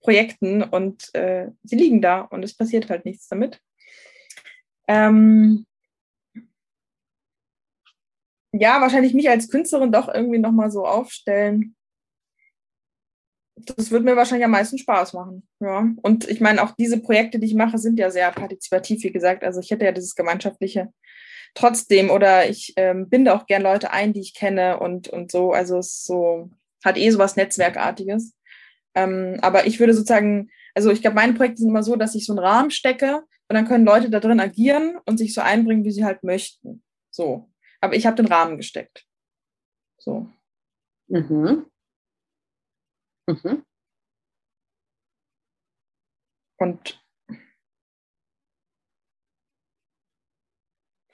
Projekten und äh, sie liegen da und es passiert halt nichts damit. Ähm, ja, wahrscheinlich mich als Künstlerin doch irgendwie nochmal so aufstellen. Das würde mir wahrscheinlich am meisten Spaß machen. Ja. Und ich meine, auch diese Projekte, die ich mache, sind ja sehr partizipativ, wie gesagt. Also ich hätte ja dieses gemeinschaftliche trotzdem oder ich ähm, binde auch gern Leute ein, die ich kenne und, und so. Also es so, hat eh so was Netzwerkartiges. Ähm, aber ich würde sozusagen, also ich glaube, meine Projekte sind immer so, dass ich so einen Rahmen stecke und dann können Leute da drin agieren und sich so einbringen, wie sie halt möchten. So. Aber ich habe den Rahmen gesteckt. So. Mhm. Mhm. Und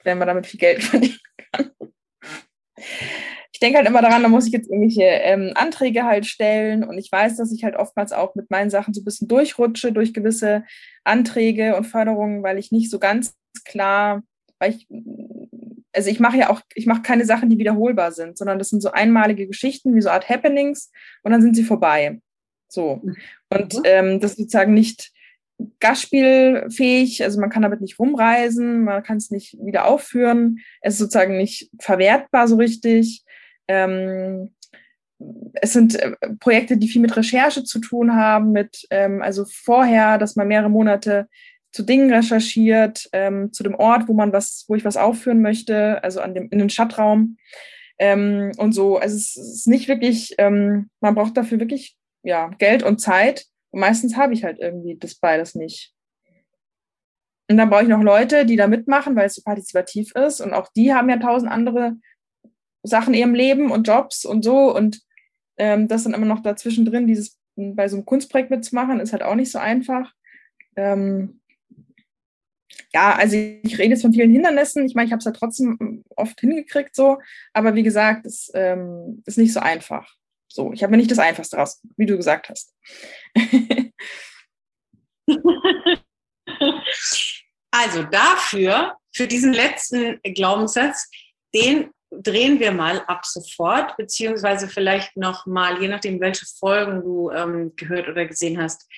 wenn man damit viel Geld verdienen kann. Ich denke halt immer daran, da muss ich jetzt irgendwelche ähm, Anträge halt stellen und ich weiß, dass ich halt oftmals auch mit meinen Sachen so ein bisschen durchrutsche durch gewisse Anträge und Förderungen, weil ich nicht so ganz klar, weil ich, also ich mache ja auch, ich mache keine Sachen, die wiederholbar sind, sondern das sind so einmalige Geschichten, wie so Art Happenings und dann sind sie vorbei. So. Mhm. Und ähm, das sozusagen nicht gastspielfähig, also man kann damit nicht rumreisen, man kann es nicht wieder aufführen, es ist sozusagen nicht verwertbar so richtig. Ähm, es sind äh, Projekte, die viel mit Recherche zu tun haben, mit ähm, also vorher, dass man mehrere Monate zu Dingen recherchiert, ähm, zu dem Ort, wo man was, wo ich was aufführen möchte, also an dem in den Stadtraum ähm, und so. Also es ist nicht wirklich, ähm, man braucht dafür wirklich ja Geld und Zeit und meistens habe ich halt irgendwie das beides nicht. Und dann brauche ich noch Leute, die da mitmachen, weil es so partizipativ ist. Und auch die haben ja tausend andere Sachen in ihrem Leben und Jobs und so. Und ähm, das dann immer noch dazwischen drin, dieses bei so einem Kunstprojekt mitzumachen, ist halt auch nicht so einfach. Ähm, ja, also ich rede jetzt von vielen Hindernissen. Ich meine, ich habe es ja trotzdem oft hingekriegt so, aber wie gesagt, es ähm, ist nicht so einfach. So, ich habe mir nicht das Einfachste raus, wie du gesagt hast. also dafür, für diesen letzten Glaubenssatz, den drehen wir mal ab sofort, beziehungsweise vielleicht noch mal, je nachdem, welche Folgen du ähm, gehört oder gesehen hast,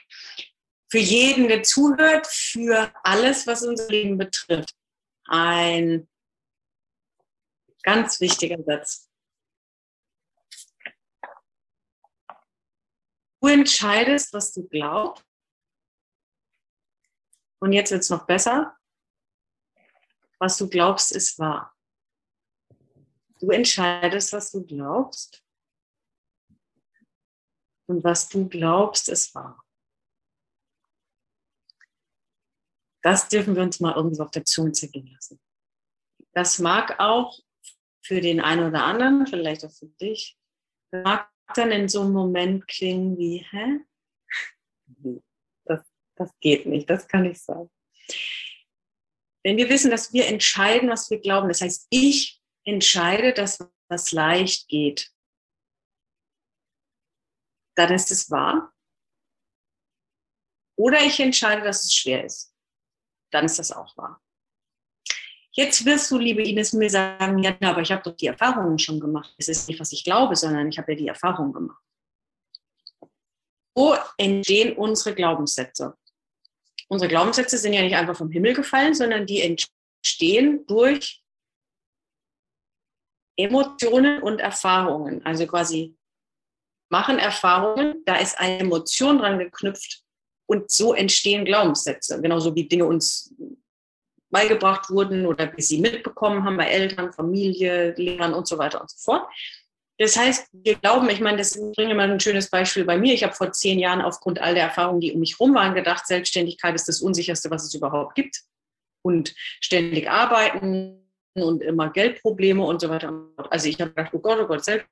für jeden, der zuhört, für alles, was unser Leben betrifft. Ein ganz wichtiger Satz. Du entscheidest, was du glaubst. Und jetzt wird es noch besser. Was du glaubst, ist wahr. Du entscheidest, was du glaubst. Und was du glaubst, ist wahr. Das dürfen wir uns mal irgendwo auf der Zunge zergehen lassen. Das mag auch für den einen oder anderen, vielleicht auch für dich, mag dann in so einem Moment klingen wie, hä? Das, das geht nicht, das kann ich sagen. Wenn wir wissen, dass wir entscheiden, was wir glauben, das heißt, ich entscheide, dass was leicht geht, dann ist es wahr. Oder ich entscheide, dass es schwer ist, dann ist das auch wahr. Jetzt wirst du, liebe Ines, mir sagen, ja, aber ich habe doch die Erfahrungen schon gemacht. Es ist nicht, was ich glaube, sondern ich habe ja die Erfahrung gemacht. Wo entstehen unsere Glaubenssätze? Unsere Glaubenssätze sind ja nicht einfach vom Himmel gefallen, sondern die entstehen durch Emotionen und Erfahrungen. Also quasi machen Erfahrungen, da ist eine Emotion dran geknüpft und so entstehen Glaubenssätze, genauso wie Dinge uns beigebracht wurden oder wir sie mitbekommen haben bei Eltern, Familie, Lehrern und so weiter und so fort. Das heißt, wir glauben, ich meine, das bringe mal ein schönes Beispiel bei mir. Ich habe vor zehn Jahren aufgrund all der Erfahrungen, die um mich herum waren, gedacht, Selbstständigkeit ist das Unsicherste, was es überhaupt gibt. Und ständig arbeiten und immer Geldprobleme und so weiter. Also ich habe gedacht, oh Gott, oh Gott, selbst,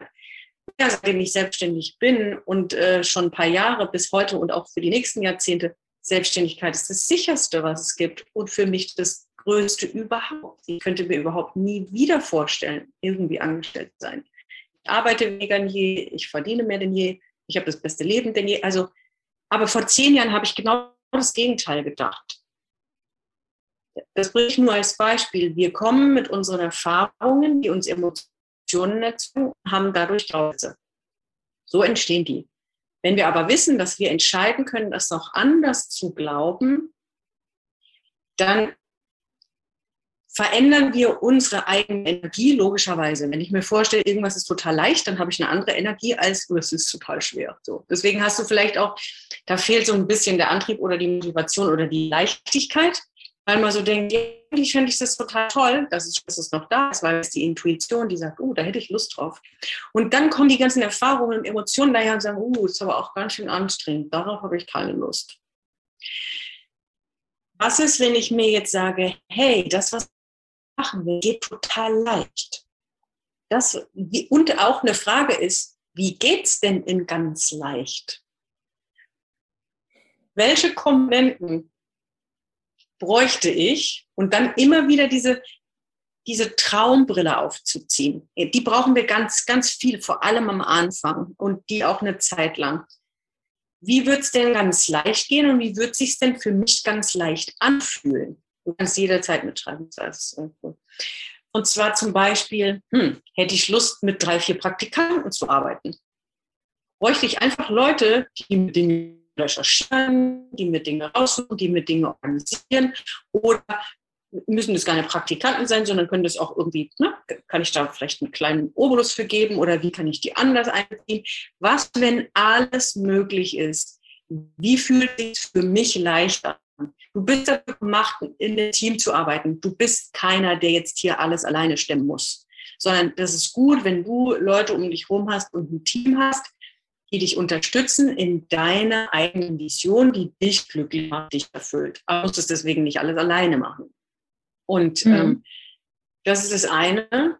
ja, seitdem ich selbstständig bin und äh, schon ein paar Jahre bis heute und auch für die nächsten Jahrzehnte, Selbstständigkeit ist das sicherste, was es gibt und für mich das größte überhaupt. Ich könnte mir überhaupt nie wieder vorstellen, irgendwie angestellt zu sein. Ich arbeite weniger denn je, ich verdiene mehr denn je, ich habe das beste Leben denn je. Also, aber vor zehn Jahren habe ich genau das Gegenteil gedacht. Das bringe ich nur als Beispiel. Wir kommen mit unseren Erfahrungen, die uns Emotionen erzeugen, haben dadurch Glaubenssätze. So entstehen die. Wenn wir aber wissen, dass wir entscheiden können, das noch anders zu glauben, dann verändern wir unsere eigene Energie logischerweise. Wenn ich mir vorstelle, irgendwas ist total leicht, dann habe ich eine andere Energie als, oh, es ist total schwer. So. Deswegen hast du vielleicht auch, da fehlt so ein bisschen der Antrieb oder die Motivation oder die Leichtigkeit weil man so denkt, eigentlich finde ich das total toll, dass es, dass es noch da ist, weil es die Intuition, die sagt, oh, da hätte ich Lust drauf. Und dann kommen die ganzen Erfahrungen und Emotionen daher und sagen, oh, ist aber auch ganz schön anstrengend, darauf habe ich keine Lust. Was ist, wenn ich mir jetzt sage, hey, das, was ich machen will, geht total leicht? Das, und auch eine Frage ist, wie geht es denn in ganz leicht? Welche Komponenten bräuchte ich und dann immer wieder diese, diese Traumbrille aufzuziehen. Die brauchen wir ganz, ganz viel, vor allem am Anfang und die auch eine Zeit lang. Wie wird es denn ganz leicht gehen und wie wird sich denn für mich ganz leicht anfühlen? Du kannst jederzeit mitschreiben. Und zwar zum Beispiel, hm, hätte ich Lust, mit drei, vier Praktikanten zu arbeiten. Bräuchte ich einfach Leute, die mit den recherchieren, die mir Dinge raussuchen, die mir Dinge organisieren oder müssen es keine Praktikanten sein, sondern können das auch irgendwie, ne, kann ich da vielleicht einen kleinen Obolus für geben oder wie kann ich die anders einziehen? Was, wenn alles möglich ist? Wie fühlt sich für mich leichter an? Du bist dafür gemacht, in einem Team zu arbeiten. Du bist keiner, der jetzt hier alles alleine stemmen muss, sondern das ist gut, wenn du Leute um dich herum hast und ein Team hast, die dich unterstützen in deiner eigenen Vision, die dich glücklich macht, dich erfüllt. Aber du musst es deswegen nicht alles alleine machen. Und mhm. ähm, das ist das eine.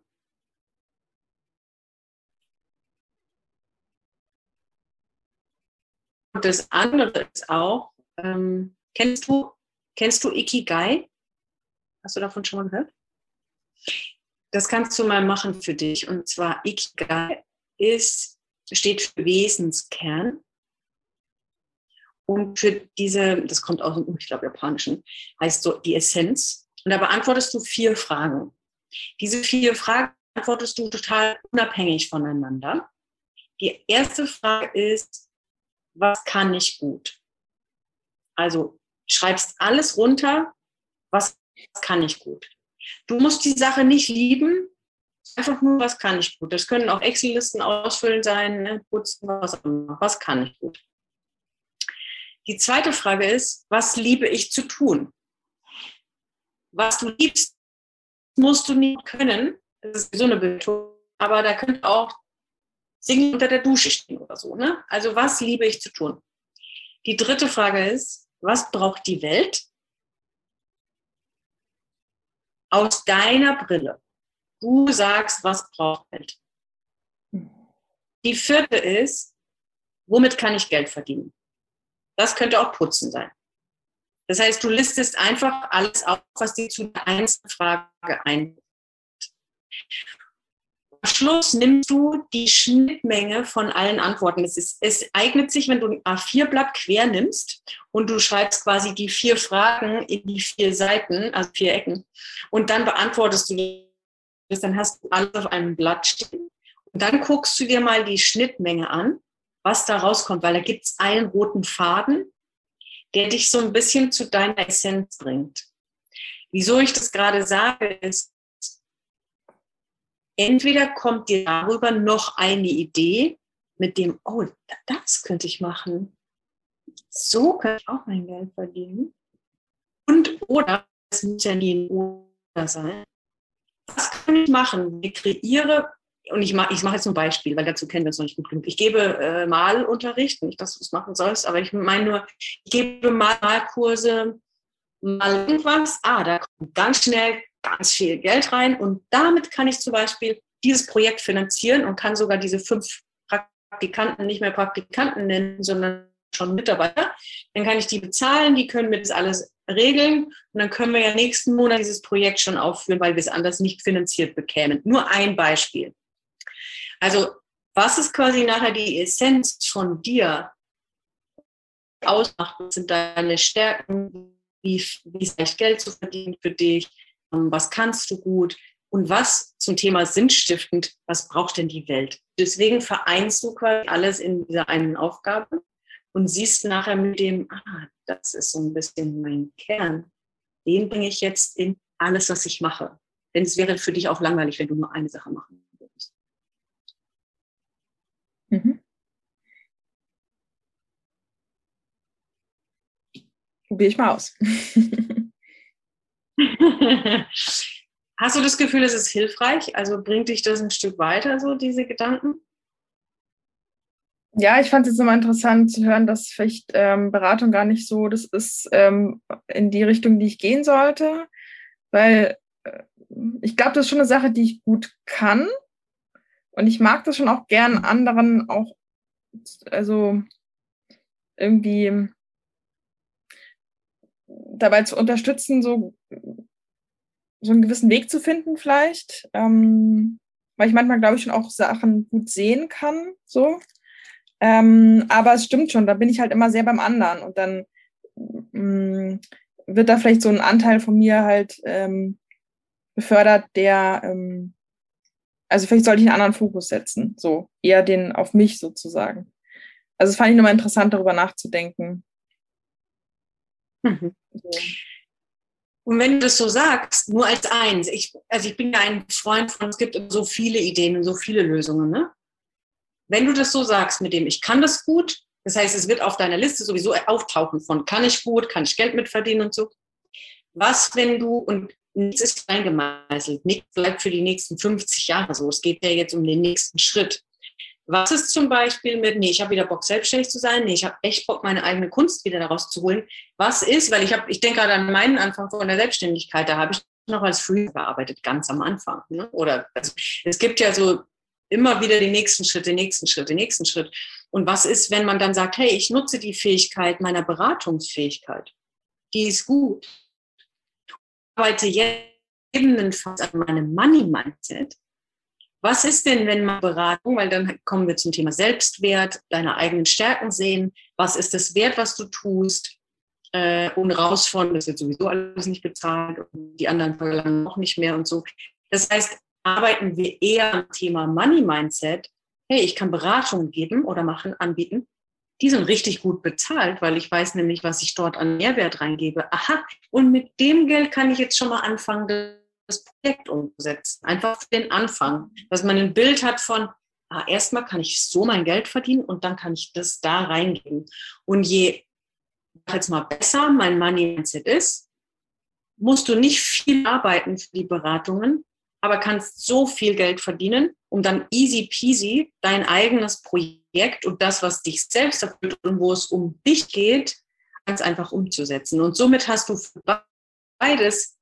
Und das andere ist auch, ähm, kennst du, kennst du Ikigai? Hast du davon schon mal gehört? Das kannst du mal machen für dich. Und zwar Ikigai ist steht für Wesenskern. Und für diese, das kommt aus dem, ich glaube, Japanischen, heißt so die Essenz. Und da beantwortest du vier Fragen. Diese vier Fragen beantwortest du total unabhängig voneinander. Die erste Frage ist, was kann ich gut? Also schreibst alles runter, was kann ich gut? Du musst die Sache nicht lieben, einfach nur, was kann ich gut. Das können auch Excel-Listen ausfüllen sein, ne? putzen, was auch immer. Was kann ich gut? Die zweite Frage ist, was liebe ich zu tun? Was du liebst, musst du nicht können. Das ist so eine Bildung. Aber da könnte auch singen unter der Dusche stehen oder so. Ne? Also was liebe ich zu tun? Die dritte Frage ist, was braucht die Welt? Aus deiner Brille. Du sagst, was braucht Geld. Die vierte ist, womit kann ich Geld verdienen? Das könnte auch Putzen sein. Das heißt, du listest einfach alles auf, was dir zu der einzelnen Frage ein. Am Schluss nimmst du die Schnittmenge von allen Antworten. Es, ist, es eignet sich, wenn du ein A4-Blatt quer nimmst und du schreibst quasi die vier Fragen in die vier Seiten, also vier Ecken, und dann beantwortest du dann hast du alles auf einem Blatt stehen. Und dann guckst du dir mal die Schnittmenge an, was da rauskommt, weil da gibt es einen roten Faden, der dich so ein bisschen zu deiner Essenz bringt. Wieso ich das gerade sage, ist, entweder kommt dir darüber noch eine Idee, mit dem, oh, das könnte ich machen. So könnte ich auch mein Geld verdienen. Und oder, es muss ja nie ein Oder sein. Kann ich machen? Ich kreiere, und ich mache ich mach jetzt ein Beispiel, weil dazu kennen wir es noch nicht gut genug. Ich gebe äh, Malunterricht, nicht, dass du es machen sollst, aber ich meine nur, ich gebe Mal Malkurse, mal irgendwas. Ah, da kommt ganz schnell ganz viel Geld rein und damit kann ich zum Beispiel dieses Projekt finanzieren und kann sogar diese fünf Praktikanten nicht mehr Praktikanten nennen, sondern schon Mitarbeiter. Dann kann ich die bezahlen, die können mir das alles regeln und dann können wir ja nächsten Monat dieses Projekt schon aufführen, weil wir es anders nicht finanziert bekämen. Nur ein Beispiel. Also was ist quasi nachher die Essenz von dir ausmacht? Was sind deine Stärken? Wie, wie ist leicht Geld zu verdienen für dich? Ähm, was kannst du gut? Und was zum Thema sinnstiftend, was braucht denn die Welt? Deswegen vereinst du quasi alles in dieser einen Aufgabe und siehst nachher mit dem, ah, das ist so ein bisschen mein Kern. Den bringe ich jetzt in alles, was ich mache. Denn es wäre für dich auch langweilig, wenn du nur eine Sache machen würdest. Mhm. Probiere ich mal aus. Hast du das Gefühl, es ist hilfreich? Also bringt dich das ein Stück weiter, so diese Gedanken? Ja, ich fand es immer interessant zu hören, dass vielleicht ähm, Beratung gar nicht so das ist ähm, in die Richtung, die ich gehen sollte, weil äh, ich glaube, das ist schon eine Sache, die ich gut kann. Und ich mag das schon auch gern anderen auch, also irgendwie dabei zu unterstützen, so so einen gewissen Weg zu finden vielleicht, ähm, weil ich manchmal, glaube ich, schon auch Sachen gut sehen kann, so. Ähm, aber es stimmt schon, da bin ich halt immer sehr beim anderen und dann ähm, wird da vielleicht so ein Anteil von mir halt ähm, befördert, der, ähm, also vielleicht sollte ich einen anderen Fokus setzen, so eher den auf mich sozusagen. Also es fand ich nochmal interessant, darüber nachzudenken. Mhm. So. Und wenn du das so sagst, nur als eins, ich, also ich bin ja ein Freund von, es gibt so viele Ideen und so viele Lösungen, ne? Wenn du das so sagst mit dem, ich kann das gut, das heißt, es wird auf deiner Liste sowieso auftauchen von, kann ich gut, kann ich Geld mitverdienen und so. Was, wenn du, und nichts ist eingemeißelt, nichts bleibt für die nächsten 50 Jahre so, es geht ja jetzt um den nächsten Schritt. Was ist zum Beispiel mit, nee, ich habe wieder Bock, selbstständig zu sein, nee, ich habe echt Bock, meine eigene Kunst wieder daraus zu holen. Was ist, weil ich habe, ich denke gerade an meinen Anfang von der Selbstständigkeit, da habe ich noch als Freelancer gearbeitet, ganz am Anfang. Ne? Oder also, es gibt ja so immer wieder den nächsten Schritt, den nächsten Schritt, den nächsten Schritt. Und was ist, wenn man dann sagt, hey, ich nutze die Fähigkeit meiner Beratungsfähigkeit, die ist gut. Ich arbeite jetzt ebenfalls an meinem Money-Mindset was ist denn, wenn man Beratung, weil dann kommen wir zum Thema Selbstwert, deine eigenen Stärken sehen, was ist das Wert, was du tust, äh, und raus von, das wird sowieso alles nicht bezahlt und die anderen verlangen noch nicht mehr und so. Das heißt, arbeiten wir eher am Thema Money Mindset. Hey, ich kann Beratungen geben oder machen, anbieten. Die sind richtig gut bezahlt, weil ich weiß nämlich, was ich dort an Mehrwert reingebe. Aha, und mit dem Geld kann ich jetzt schon mal anfangen, das Projekt umsetzen. Einfach den Anfang, dass man ein Bild hat von, ah, erstmal kann ich so mein Geld verdienen und dann kann ich das da reingeben. Und je jetzt mal besser mein Money Mindset ist, musst du nicht viel arbeiten für die Beratungen, aber kannst so viel Geld verdienen, um dann easy peasy dein eigenes Projekt und das, was dich selbst erfüllt und wo es um dich geht, ganz einfach umzusetzen. Und somit hast du beides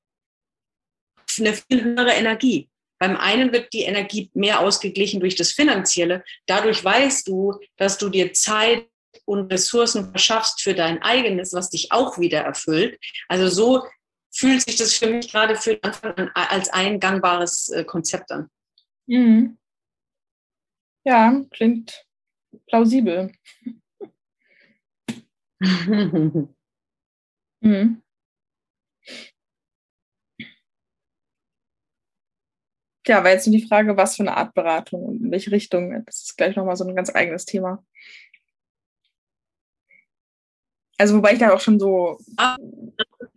eine viel höhere Energie. Beim einen wird die Energie mehr ausgeglichen durch das Finanzielle. Dadurch weißt du, dass du dir Zeit und Ressourcen verschaffst für dein eigenes, was dich auch wieder erfüllt. Also so fühlt sich das für mich gerade für den Anfang an als ein gangbares äh, Konzept an. Mhm. Ja, klingt plausibel. mhm. ja, war jetzt nur die Frage, was für eine Art Beratung und in welche Richtung. Das ist gleich nochmal so ein ganz eigenes Thema. Also wobei ich da auch schon so.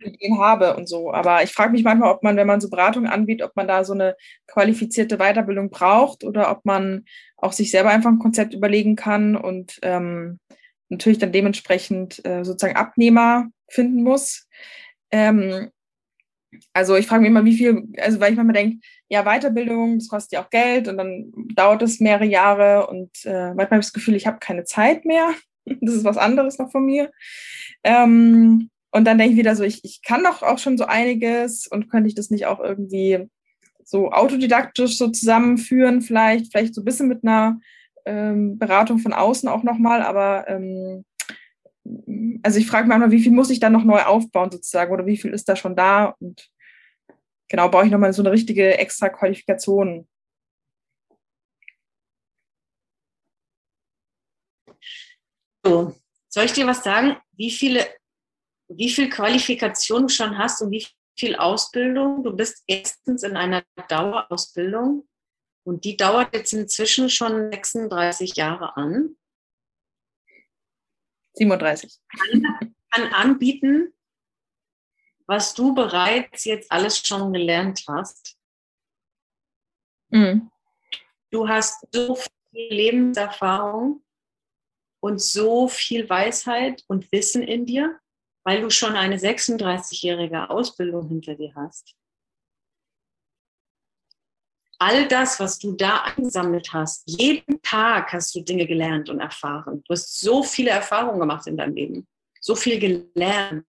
Ideen habe und so. Aber ich frage mich manchmal, ob man, wenn man so Beratung anbietet, ob man da so eine qualifizierte Weiterbildung braucht oder ob man auch sich selber einfach ein Konzept überlegen kann und ähm, natürlich dann dementsprechend äh, sozusagen Abnehmer finden muss. Ähm, also ich frage mich immer, wie viel, also weil ich manchmal denke, ja, Weiterbildung, das kostet ja auch Geld und dann dauert es mehrere Jahre und äh, manchmal habe ich das Gefühl, ich habe keine Zeit mehr. Das ist was anderes noch von mir. Ähm, und dann denke ich wieder so, ich, ich kann doch auch schon so einiges und könnte ich das nicht auch irgendwie so autodidaktisch so zusammenführen, vielleicht, vielleicht so ein bisschen mit einer ähm, Beratung von außen auch nochmal, aber ähm, also ich frage mich einmal, wie viel muss ich dann noch neu aufbauen sozusagen oder wie viel ist da schon da und genau, brauche ich nochmal so eine richtige extra Qualifikation. So, soll ich dir was sagen, wie viele, wie viel Qualifikation du schon hast und wie viel Ausbildung? Du bist erstens in einer Dauerausbildung und die dauert jetzt inzwischen schon 36 Jahre an. 37. Kann, kann anbieten, was du bereits jetzt alles schon gelernt hast. Mhm. Du hast so viel Lebenserfahrung und so viel Weisheit und Wissen in dir, weil du schon eine 36-jährige Ausbildung hinter dir hast all das, was du da angesammelt hast, jeden Tag hast du Dinge gelernt und erfahren. Du hast so viele Erfahrungen gemacht in deinem Leben, so viel gelernt.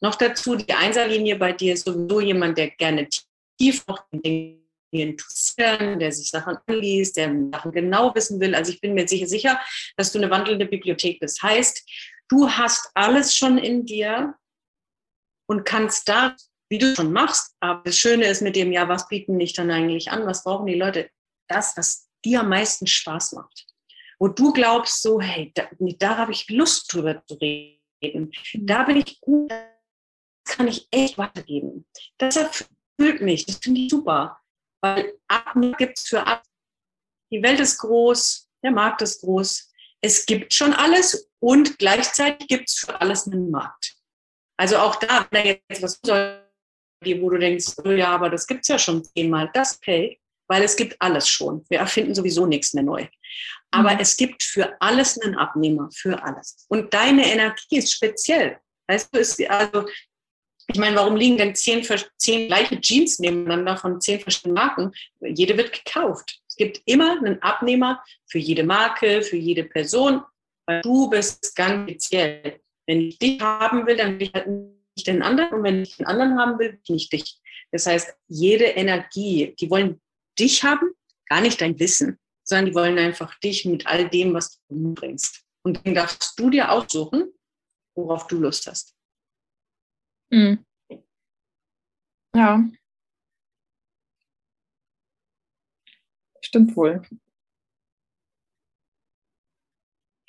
Noch dazu, die Einserlinie bei dir ist sowieso jemand, der gerne tief noch Dinge interessieren, der sich Sachen anliest, der Sachen genau wissen will. Also ich bin mir sicher sicher, dass du eine wandelnde Bibliothek bist. Heißt, du hast alles schon in dir und kannst da wie du schon machst. Aber das Schöne ist mit dem, ja, was bieten dich dann eigentlich an? Was brauchen die Leute? Das, was dir am meisten Spaß macht. Wo du glaubst, so, hey, da, da habe ich Lust drüber zu reden. Da bin ich gut, das kann ich echt weitergeben. Das erfüllt mich, das finde ich super. Weil Abnehmen gibt es für ab. Die Welt ist groß, der Markt ist groß. Es gibt schon alles und gleichzeitig gibt es für alles einen Markt. Also auch da, wenn jetzt was soll, wo du denkst, oh ja, aber das gibt es ja schon zehnmal, das okay, weil es gibt alles schon. Wir erfinden sowieso nichts mehr neu. Aber mhm. es gibt für alles einen Abnehmer, für alles. Und deine Energie ist speziell. Weißt du, ist, also, ich meine, warum liegen denn zehn, zehn gleiche Jeans nebeneinander von zehn verschiedenen Marken? Jede wird gekauft. Es gibt immer einen Abnehmer für jede Marke, für jede Person, weil du bist ganz speziell. Wenn ich dich haben will, dann will ich halt ich den anderen und wenn ich den anderen haben will, nicht dich. Das heißt, jede Energie, die wollen dich haben, gar nicht dein Wissen, sondern die wollen einfach dich mit all dem, was du bringst. Und dann darfst du dir aussuchen, worauf du Lust hast. Mhm. Ja. Stimmt wohl.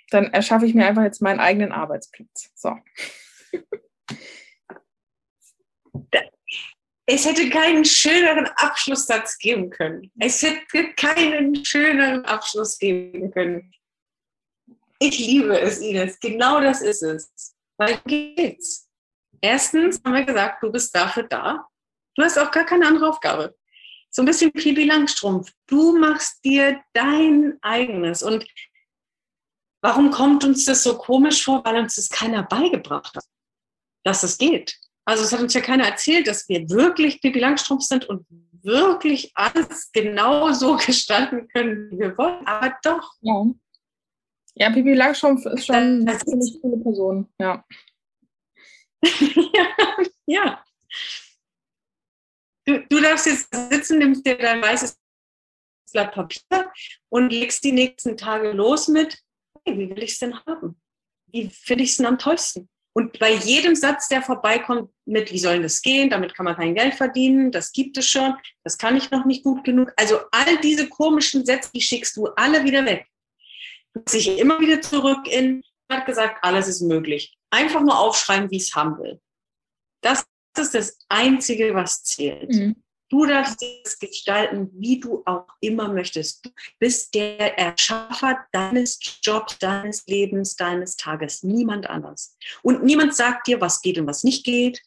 Dann erschaffe ich mir einfach jetzt meinen eigenen Arbeitsplatz. So. Es hätte keinen schöneren Abschlusssatz geben können. Es hätte keinen schöneren Abschluss geben können. Ich liebe es, Ines. Genau das ist es. Weil geht's. Erstens haben wir gesagt, du bist dafür da. Du hast auch gar keine andere Aufgabe. So ein bisschen Pipi Langstrumpf. Du machst dir dein eigenes. Und warum kommt uns das so komisch vor? Weil uns das keiner beigebracht hat, dass es geht. Also es hat uns ja keiner erzählt, dass wir wirklich Pippi Langstrumpf sind und wirklich alles genau so gestalten können, wie wir wollen. Aber doch. Ja, ja Pippi Langstrumpf ist schon eine ziemlich coole Person. Ja. ja, ja. Du, du darfst jetzt sitzen, nimmst dir dein weißes Blatt Papier und legst die nächsten Tage los mit, hey, wie will ich es denn haben? Wie finde ich es denn am tollsten? Und bei jedem Satz, der vorbeikommt, mit, wie soll das gehen? Damit kann man kein Geld verdienen. Das gibt es schon. Das kann ich noch nicht gut genug. Also all diese komischen Sätze, die schickst du alle wieder weg. Du sich immer wieder zurück in, hat gesagt, alles ist möglich. Einfach nur aufschreiben, wie es haben will. Das ist das Einzige, was zählt. Mhm. Du darfst es gestalten, wie du auch immer möchtest. Du bist der Erschaffer deines Jobs, deines Lebens, deines Tages. Niemand anders. Und niemand sagt dir, was geht und was nicht geht.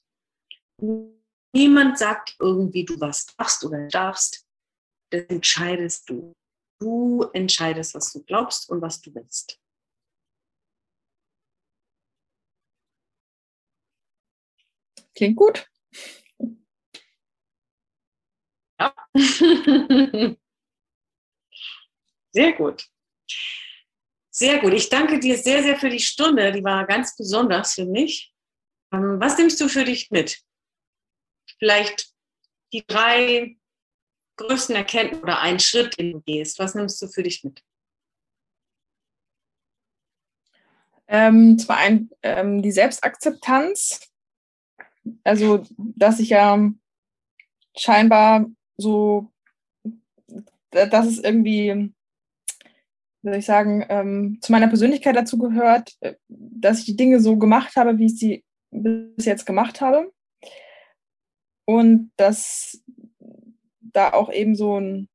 Niemand sagt irgendwie, du was darfst oder darfst. Das entscheidest du. Du entscheidest, was du glaubst und was du willst. Klingt gut. Ja. Sehr gut. Sehr gut. Ich danke dir sehr, sehr für die Stunde. Die war ganz besonders für mich. Ähm, was nimmst du für dich mit? Vielleicht die drei größten Erkenntnisse oder einen Schritt, den du gehst. Was nimmst du für dich mit? Ähm, zum einen ähm, die Selbstakzeptanz. Also, dass ich ja scheinbar so, dass es irgendwie soll ich sagen, ähm, zu meiner Persönlichkeit dazu gehört, äh, dass ich die Dinge so gemacht habe, wie ich sie bis jetzt gemacht habe. Und dass da auch eben so ein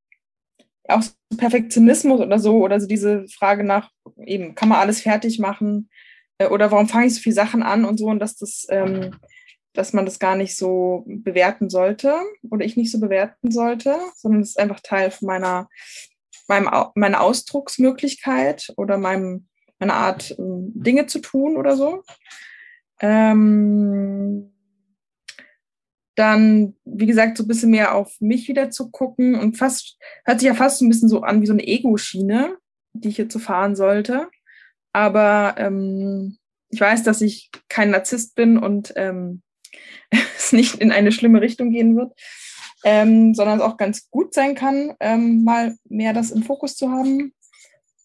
auch Perfektionismus oder so, oder so diese Frage nach, eben, kann man alles fertig machen? Äh, oder warum fange ich so viele Sachen an und so, und dass das, ähm, dass man das gar nicht so bewerten sollte oder ich nicht so bewerten sollte, sondern es ist einfach Teil von meiner meinem, meine Ausdrucksmöglichkeit oder meinem, meine Art, ähm, Dinge zu tun oder so. Ähm, dann, wie gesagt, so ein bisschen mehr auf mich wieder zu gucken und fast, hört sich ja fast so ein bisschen so an wie so eine Ego-Schiene, die ich jetzt so fahren sollte. Aber ähm, ich weiß, dass ich kein Narzisst bin und ähm, es nicht in eine schlimme Richtung gehen wird ähm, sondern es auch ganz gut sein kann, ähm, mal mehr das im Fokus zu haben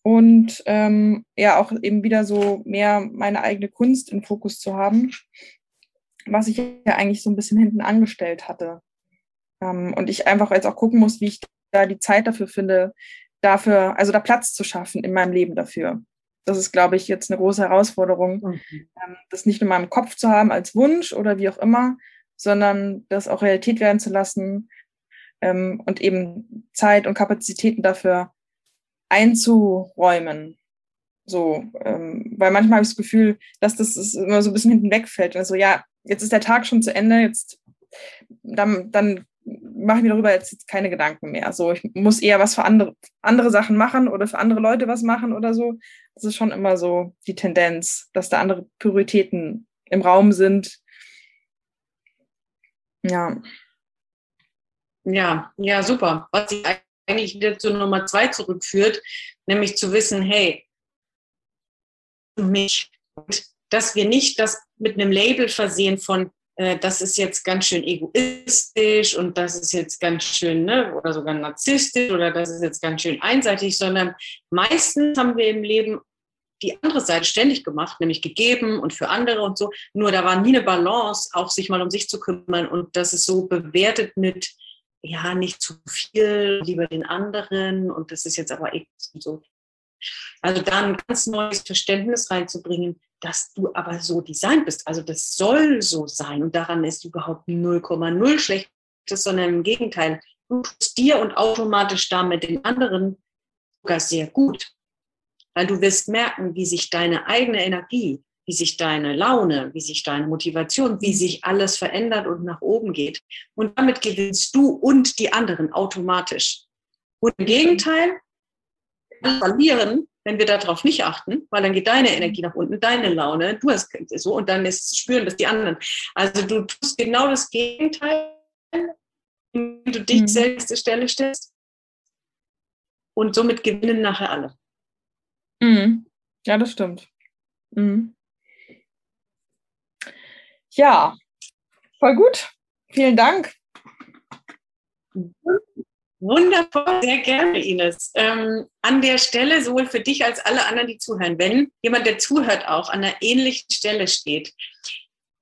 und ähm, ja auch eben wieder so mehr meine eigene Kunst im Fokus zu haben, was ich ja eigentlich so ein bisschen hinten angestellt hatte. Ähm, und ich einfach jetzt auch gucken muss, wie ich da die Zeit dafür finde, dafür, also da Platz zu schaffen in meinem Leben dafür. Das ist, glaube ich, jetzt eine große Herausforderung, mhm. Ähm, das nicht in meinem Kopf zu haben als Wunsch oder wie auch immer, sondern das auch Realität werden zu lassen ähm, und eben Zeit und Kapazitäten dafür einzuräumen. So, ähm, weil manchmal habe ich das Gefühl, dass das immer so ein bisschen hinten wegfällt. Also ja, jetzt ist der Tag schon zu Ende, jetzt dann, dann mache ich mir darüber jetzt keine Gedanken mehr. So, ich muss eher was für andere, andere Sachen machen oder für andere Leute was machen oder so. Das ist schon immer so die Tendenz, dass da andere Prioritäten im Raum sind, ja. Ja, ja, super. Was sich eigentlich wieder zu Nummer zwei zurückführt, nämlich zu wissen, hey, mich, dass wir nicht das mit einem Label versehen von, äh, das ist jetzt ganz schön egoistisch und das ist jetzt ganz schön, ne, oder sogar narzisstisch oder das ist jetzt ganz schön einseitig, sondern meistens haben wir im Leben die andere Seite ständig gemacht, nämlich gegeben und für andere und so. Nur da war nie eine Balance, auch sich mal um sich zu kümmern und das ist so bewertet mit, ja, nicht zu viel, lieber den anderen und das ist jetzt aber echt so. Also da ein ganz neues Verständnis reinzubringen, dass du aber so designt bist. Also das soll so sein und daran ist überhaupt 0,0 Schlechtes, sondern im Gegenteil, du tust dir und automatisch damit den anderen sogar sehr gut weil du wirst merken, wie sich deine eigene Energie, wie sich deine Laune, wie sich deine Motivation, wie sich alles verändert und nach oben geht. Und damit gewinnst du und die anderen automatisch. Und im Gegenteil, verlieren, wenn wir darauf nicht achten, weil dann geht deine Energie nach unten, deine Laune, du hast so und dann ist spüren das die anderen. Also du tust genau das Gegenteil, wenn du dich mhm. selbst zur Stelle stellst. Und somit gewinnen nachher alle. Mhm. Ja, das stimmt. Mhm. Ja, voll gut. Vielen Dank. Wundervoll, sehr gerne, Ines. Ähm, an der Stelle, sowohl für dich als alle anderen, die zuhören, wenn jemand, der zuhört, auch an einer ähnlichen Stelle steht,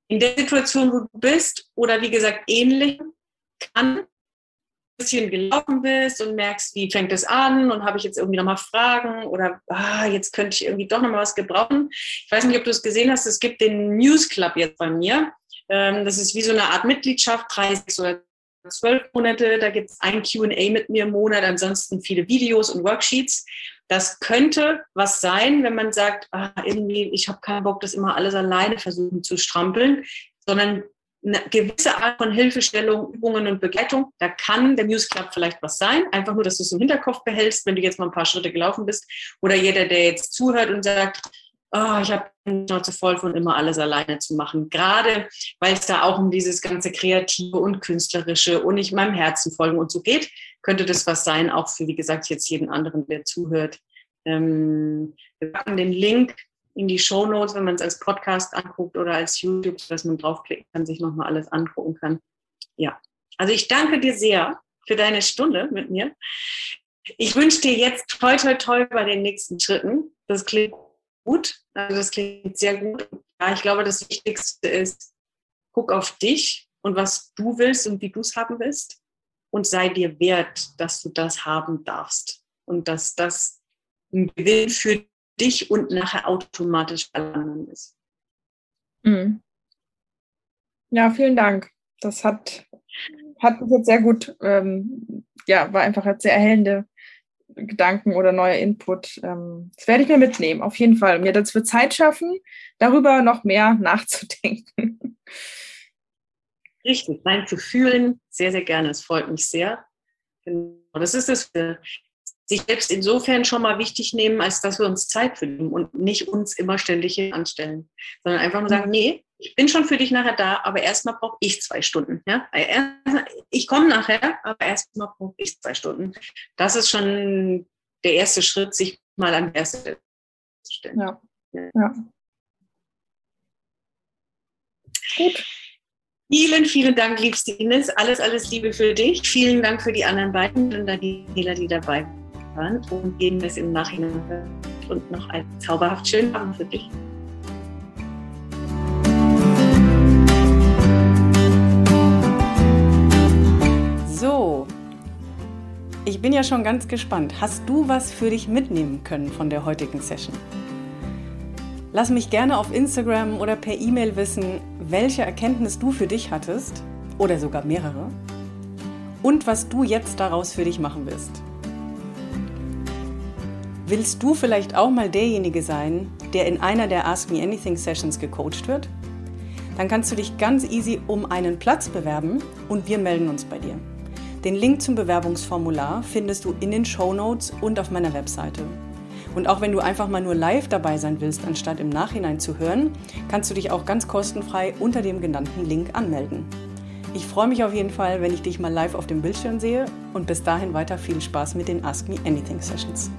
in der Situation, wo du bist, oder wie gesagt, ähnlich, kann bisschen gelaufen bist und merkst, wie fängt es an und habe ich jetzt irgendwie nochmal Fragen oder ah, jetzt könnte ich irgendwie doch nochmal was gebrauchen. Ich weiß nicht, ob du es gesehen hast, es gibt den News Club jetzt bei mir. Ähm, das ist wie so eine Art Mitgliedschaft, 30 oder zwölf Monate. Da gibt es ein QA mit mir im Monat, ansonsten viele Videos und Worksheets. Das könnte was sein, wenn man sagt, ah, irgendwie, ich habe keinen Bock, das immer alles alleine versuchen zu strampeln, sondern eine gewisse Art von Hilfestellung, Übungen und Begleitung. Da kann der Muse Club vielleicht was sein. Einfach nur, dass du es im Hinterkopf behältst, wenn du jetzt mal ein paar Schritte gelaufen bist. Oder jeder, der jetzt zuhört und sagt, oh, ich habe Schnauze voll von immer alles alleine zu machen. Gerade weil es da auch um dieses ganze Kreative und Künstlerische und ich meinem Herzen folgen und so geht, könnte das was sein, auch für, wie gesagt, jetzt jeden anderen, der zuhört. Ähm, wir packen den Link in die Show Notes, wenn man es als Podcast anguckt oder als YouTube, dass man draufklicken kann, sich nochmal alles angucken kann. Ja, also ich danke dir sehr für deine Stunde mit mir. Ich wünsche dir jetzt toi toi toi bei den nächsten Schritten. Das klingt gut. Also das klingt sehr gut. Ja, ich glaube, das Wichtigste ist, guck auf dich und was du willst und wie du es haben willst und sei dir wert, dass du das haben darfst und dass das ein Gewinn für dich und nachher automatisch alle ist. Mhm. Ja, vielen Dank. Das hat, hat mich jetzt sehr gut, ähm, ja, war einfach jetzt sehr erhellende Gedanken oder neuer Input. Ähm, das werde ich mir mitnehmen, auf jeden Fall. Mir wird Zeit schaffen, darüber noch mehr nachzudenken. Richtig, nein, zu fühlen, sehr, sehr gerne. Es freut mich sehr. Genau, das ist es, sich selbst insofern schon mal wichtig nehmen, als dass wir uns Zeit finden und nicht uns immer ständig anstellen, sondern einfach nur sagen, nee, ich bin schon für dich nachher da, aber erstmal brauche ich zwei Stunden. Ja? Ich komme nachher, aber erstmal brauche ich zwei Stunden. Das ist schon der erste Schritt, sich mal an erste Stelle zu stellen. Ja. ja. Gut. Vielen, vielen Dank, liebste Ines. Alles, alles Liebe für dich. Vielen Dank für die anderen beiden und Daniela, die dabei waren. Und gehen wir es im Nachhinein und noch einen zauberhaft schönen Abend für dich. Ich bin ja schon ganz gespannt. Hast du was für dich mitnehmen können von der heutigen Session? Lass mich gerne auf Instagram oder per E-Mail wissen, welche Erkenntnis du für dich hattest oder sogar mehrere und was du jetzt daraus für dich machen willst. Willst du vielleicht auch mal derjenige sein, der in einer der Ask Me Anything Sessions gecoacht wird? Dann kannst du dich ganz easy um einen Platz bewerben und wir melden uns bei dir. Den Link zum Bewerbungsformular findest du in den Show Notes und auf meiner Webseite. Und auch wenn du einfach mal nur live dabei sein willst, anstatt im Nachhinein zu hören, kannst du dich auch ganz kostenfrei unter dem genannten Link anmelden. Ich freue mich auf jeden Fall, wenn ich dich mal live auf dem Bildschirm sehe und bis dahin weiter viel Spaß mit den Ask Me Anything Sessions.